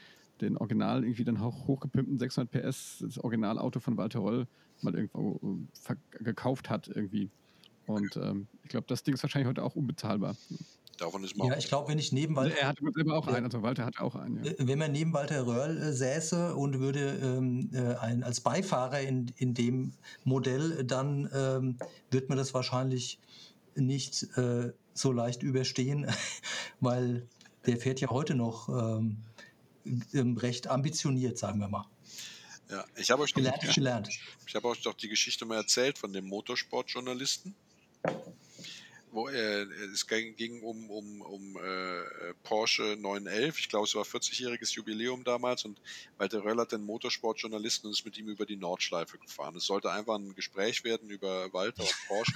den Original, irgendwie dann hoch, hochgepimpten 600 PS, das Originalauto von Walter Roll mal irgendwo äh, gekauft hat irgendwie. Und ähm, ich glaube, das Ding ist wahrscheinlich heute auch unbezahlbar. Davon ist man ja, ich glaube, wenn ich neben Walter. Er hat selber auch einen, also Walter hat auch einen. Ja. Äh, wenn man neben Walter Röhrl äh, säße und würde ähm, äh, ein, als Beifahrer in, in dem Modell, dann ähm, wird man das wahrscheinlich nicht äh, so leicht überstehen, weil der fährt ja heute noch ähm, ähm recht ambitioniert, sagen wir mal. Ja, ich habe euch, gelernt, ich hab euch doch die Geschichte mal erzählt von dem Motorsportjournalisten Thank you. Wo äh, es ging um, um, um äh, Porsche 911. Ich glaube, es war 40-jähriges Jubiläum damals und Walter Röll hat den Motorsportjournalisten und ist mit ihm über die Nordschleife gefahren. Es sollte einfach ein Gespräch werden über Walter und Porsche.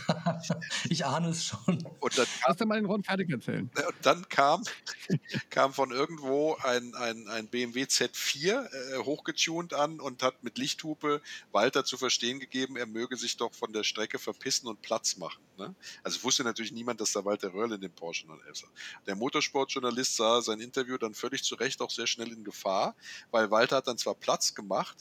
ich ahne es schon. Und dann kam, Lass dir mal den Ron fertig erzählen. Und dann kam, kam von irgendwo ein, ein, ein BMW Z4 äh, hochgetunt an und hat mit Lichthupe Walter zu verstehen gegeben, er möge sich doch von der Strecke verpissen und Platz machen. Ne? Also wusste natürlich niemand, dass da Walter Röhrl in dem Porsche 911 ist. Der Motorsportjournalist sah sein Interview dann völlig zu Recht auch sehr schnell in Gefahr, weil Walter hat dann zwar Platz gemacht,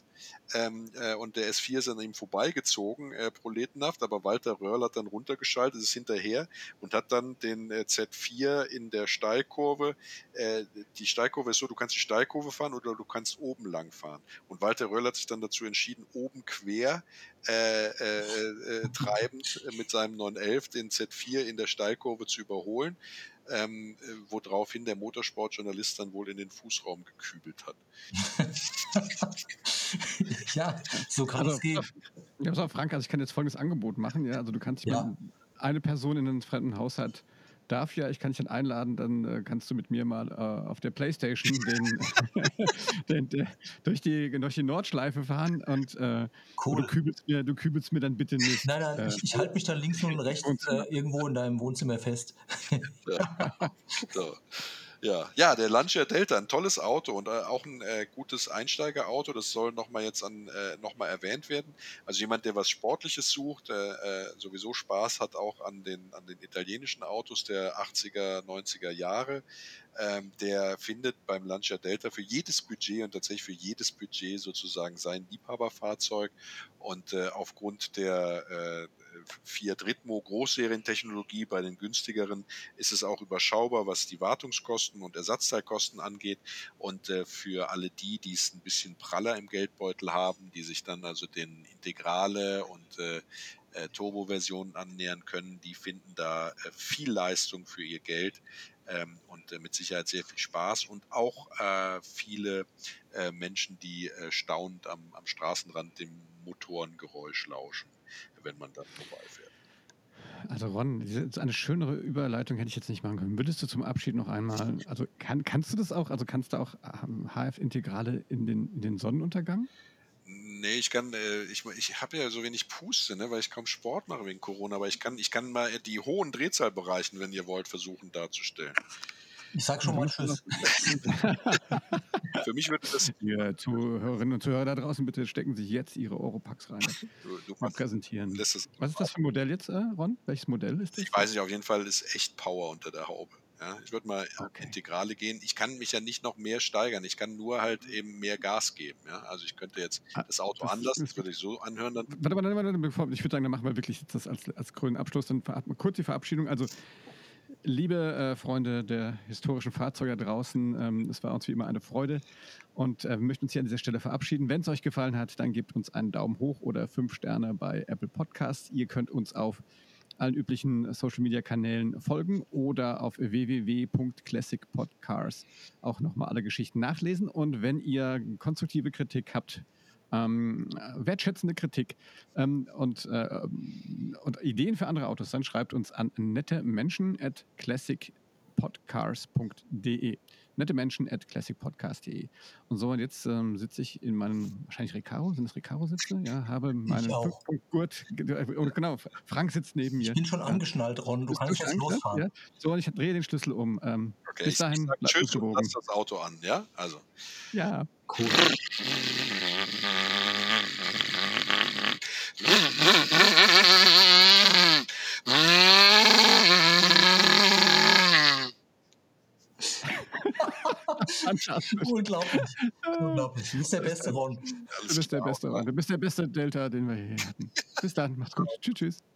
ähm, äh, und der S4 ist an ihm vorbeigezogen, äh, proletenhaft, aber Walter Röhrl hat dann runtergeschaltet, ist hinterher und hat dann den äh, Z4 in der Steilkurve, äh, die Steilkurve ist so, du kannst die Steilkurve fahren oder du kannst oben lang fahren. Und Walter Röhrl hat sich dann dazu entschieden, oben quer äh, äh, treibend mit seinem 911 den Z4 in der Steilkurve zu überholen ähm, äh, woraufhin der Motorsportjournalist dann wohl in den Fußraum gekübelt hat. ja, so kann also, es gehen. Ja, pass auf, Frank, also ich kann jetzt folgendes Angebot machen. Ja, also du kannst ja. eine Person in einem fremden Haushalt darf ja, ich kann dich dann einladen, dann äh, kannst du mit mir mal äh, auf der Playstation den, den, den, durch, die, durch die Nordschleife fahren und äh, cool. du, kübelst mir, du kübelst mir dann bitte nicht. Nein, nein, ich, ich halte mich dann links und rechts äh, irgendwo in deinem Wohnzimmer fest. so. Ja, ja, der Lancia Delta, ein tolles Auto und äh, auch ein äh, gutes Einsteigerauto. Das soll nochmal jetzt an, äh, nochmal erwähnt werden. Also jemand, der was Sportliches sucht, äh, äh, sowieso Spaß hat auch an den, an den italienischen Autos der 80er, 90er Jahre, ähm, der findet beim Lancia Delta für jedes Budget und tatsächlich für jedes Budget sozusagen sein Liebhaberfahrzeug. Und äh, aufgrund der äh, Fiat Ritmo Großserientechnologie. Bei den günstigeren ist es auch überschaubar, was die Wartungskosten und Ersatzteilkosten angeht. Und äh, für alle die, die es ein bisschen praller im Geldbeutel haben, die sich dann also den Integrale und äh, äh, Turbo-Versionen annähern können, die finden da viel Leistung für ihr Geld ähm, und äh, mit Sicherheit sehr viel Spaß. Und auch äh, viele äh, Menschen, die staunend am, am Straßenrand dem Motorengeräusch lauschen, wenn man dann vorbeifährt. Also Ron, eine schönere Überleitung hätte ich jetzt nicht machen können. Würdest du zum Abschied noch einmal, also kann, kannst du das auch, also kannst du auch HF-Integrale ähm, in den, in den Sonnenuntergang? Nee, ich kann, äh, ich, ich habe ja so wenig Puste, ne, weil ich kaum Sport mache wegen Corona, aber ich kann, ich kann mal die hohen Drehzahlbereichen, wenn ihr wollt, versuchen darzustellen. Ich sag schon mal Tschüss. Für mich wird das. Die Zuhörerinnen und Zuhörer da draußen, bitte stecken sich jetzt ihre Europax rein. Du, du mal präsentieren. Was ist das für ein Modell jetzt, äh, Ron? Welches Modell ist das? Ich weiß nicht, auf jeden Fall ist echt Power unter der Haube. Ja, ich würde mal okay. Integrale gehen. Ich kann mich ja nicht noch mehr steigern. Ich kann nur halt eben mehr Gas geben. Ja? Also ich könnte jetzt ah, das Auto das anlassen, das würde ich so anhören. Dann warte, warte, warte, bevor, ich würde sagen, dann machen wir wirklich das als, als grünen Abschluss. Dann kurz die Verabschiedung. Also liebe äh, Freunde der historischen Fahrzeuge draußen, ähm, es war uns wie immer eine Freude und äh, wir möchten uns hier an dieser Stelle verabschieden. Wenn es euch gefallen hat, dann gebt uns einen Daumen hoch oder fünf Sterne bei Apple Podcasts. Ihr könnt uns auf allen üblichen Social Media Kanälen folgen oder auf www.classicpodcars auch nochmal alle Geschichten nachlesen. Und wenn ihr konstruktive Kritik habt, ähm, wertschätzende Kritik ähm, und, äh, und Ideen für andere Autos, dann schreibt uns an nette Menschen at classicpodcars.de nette Menschen at classicpodcast.de. Und so, und jetzt ähm, sitze ich in meinem, wahrscheinlich Recaro, sind es Recaro-Sitze? Ja, habe meinen Gurt. Und genau, Frank sitzt neben mir. Ich bin schon angeschnallt, Ron, du kannst jetzt losfahren. Ja? So, und ich drehe den Schlüssel um. Ähm, okay, bis dahin, ich tschüss und lass das Auto an, ja? Also. Ja. Cool. Unglaublich. Unglaublich. Du bist der beste Ron. Du bist der beste Ron. Du bist der beste Delta, den wir hier hatten. Bis dann. Macht's gut. Tschüss, tschüss.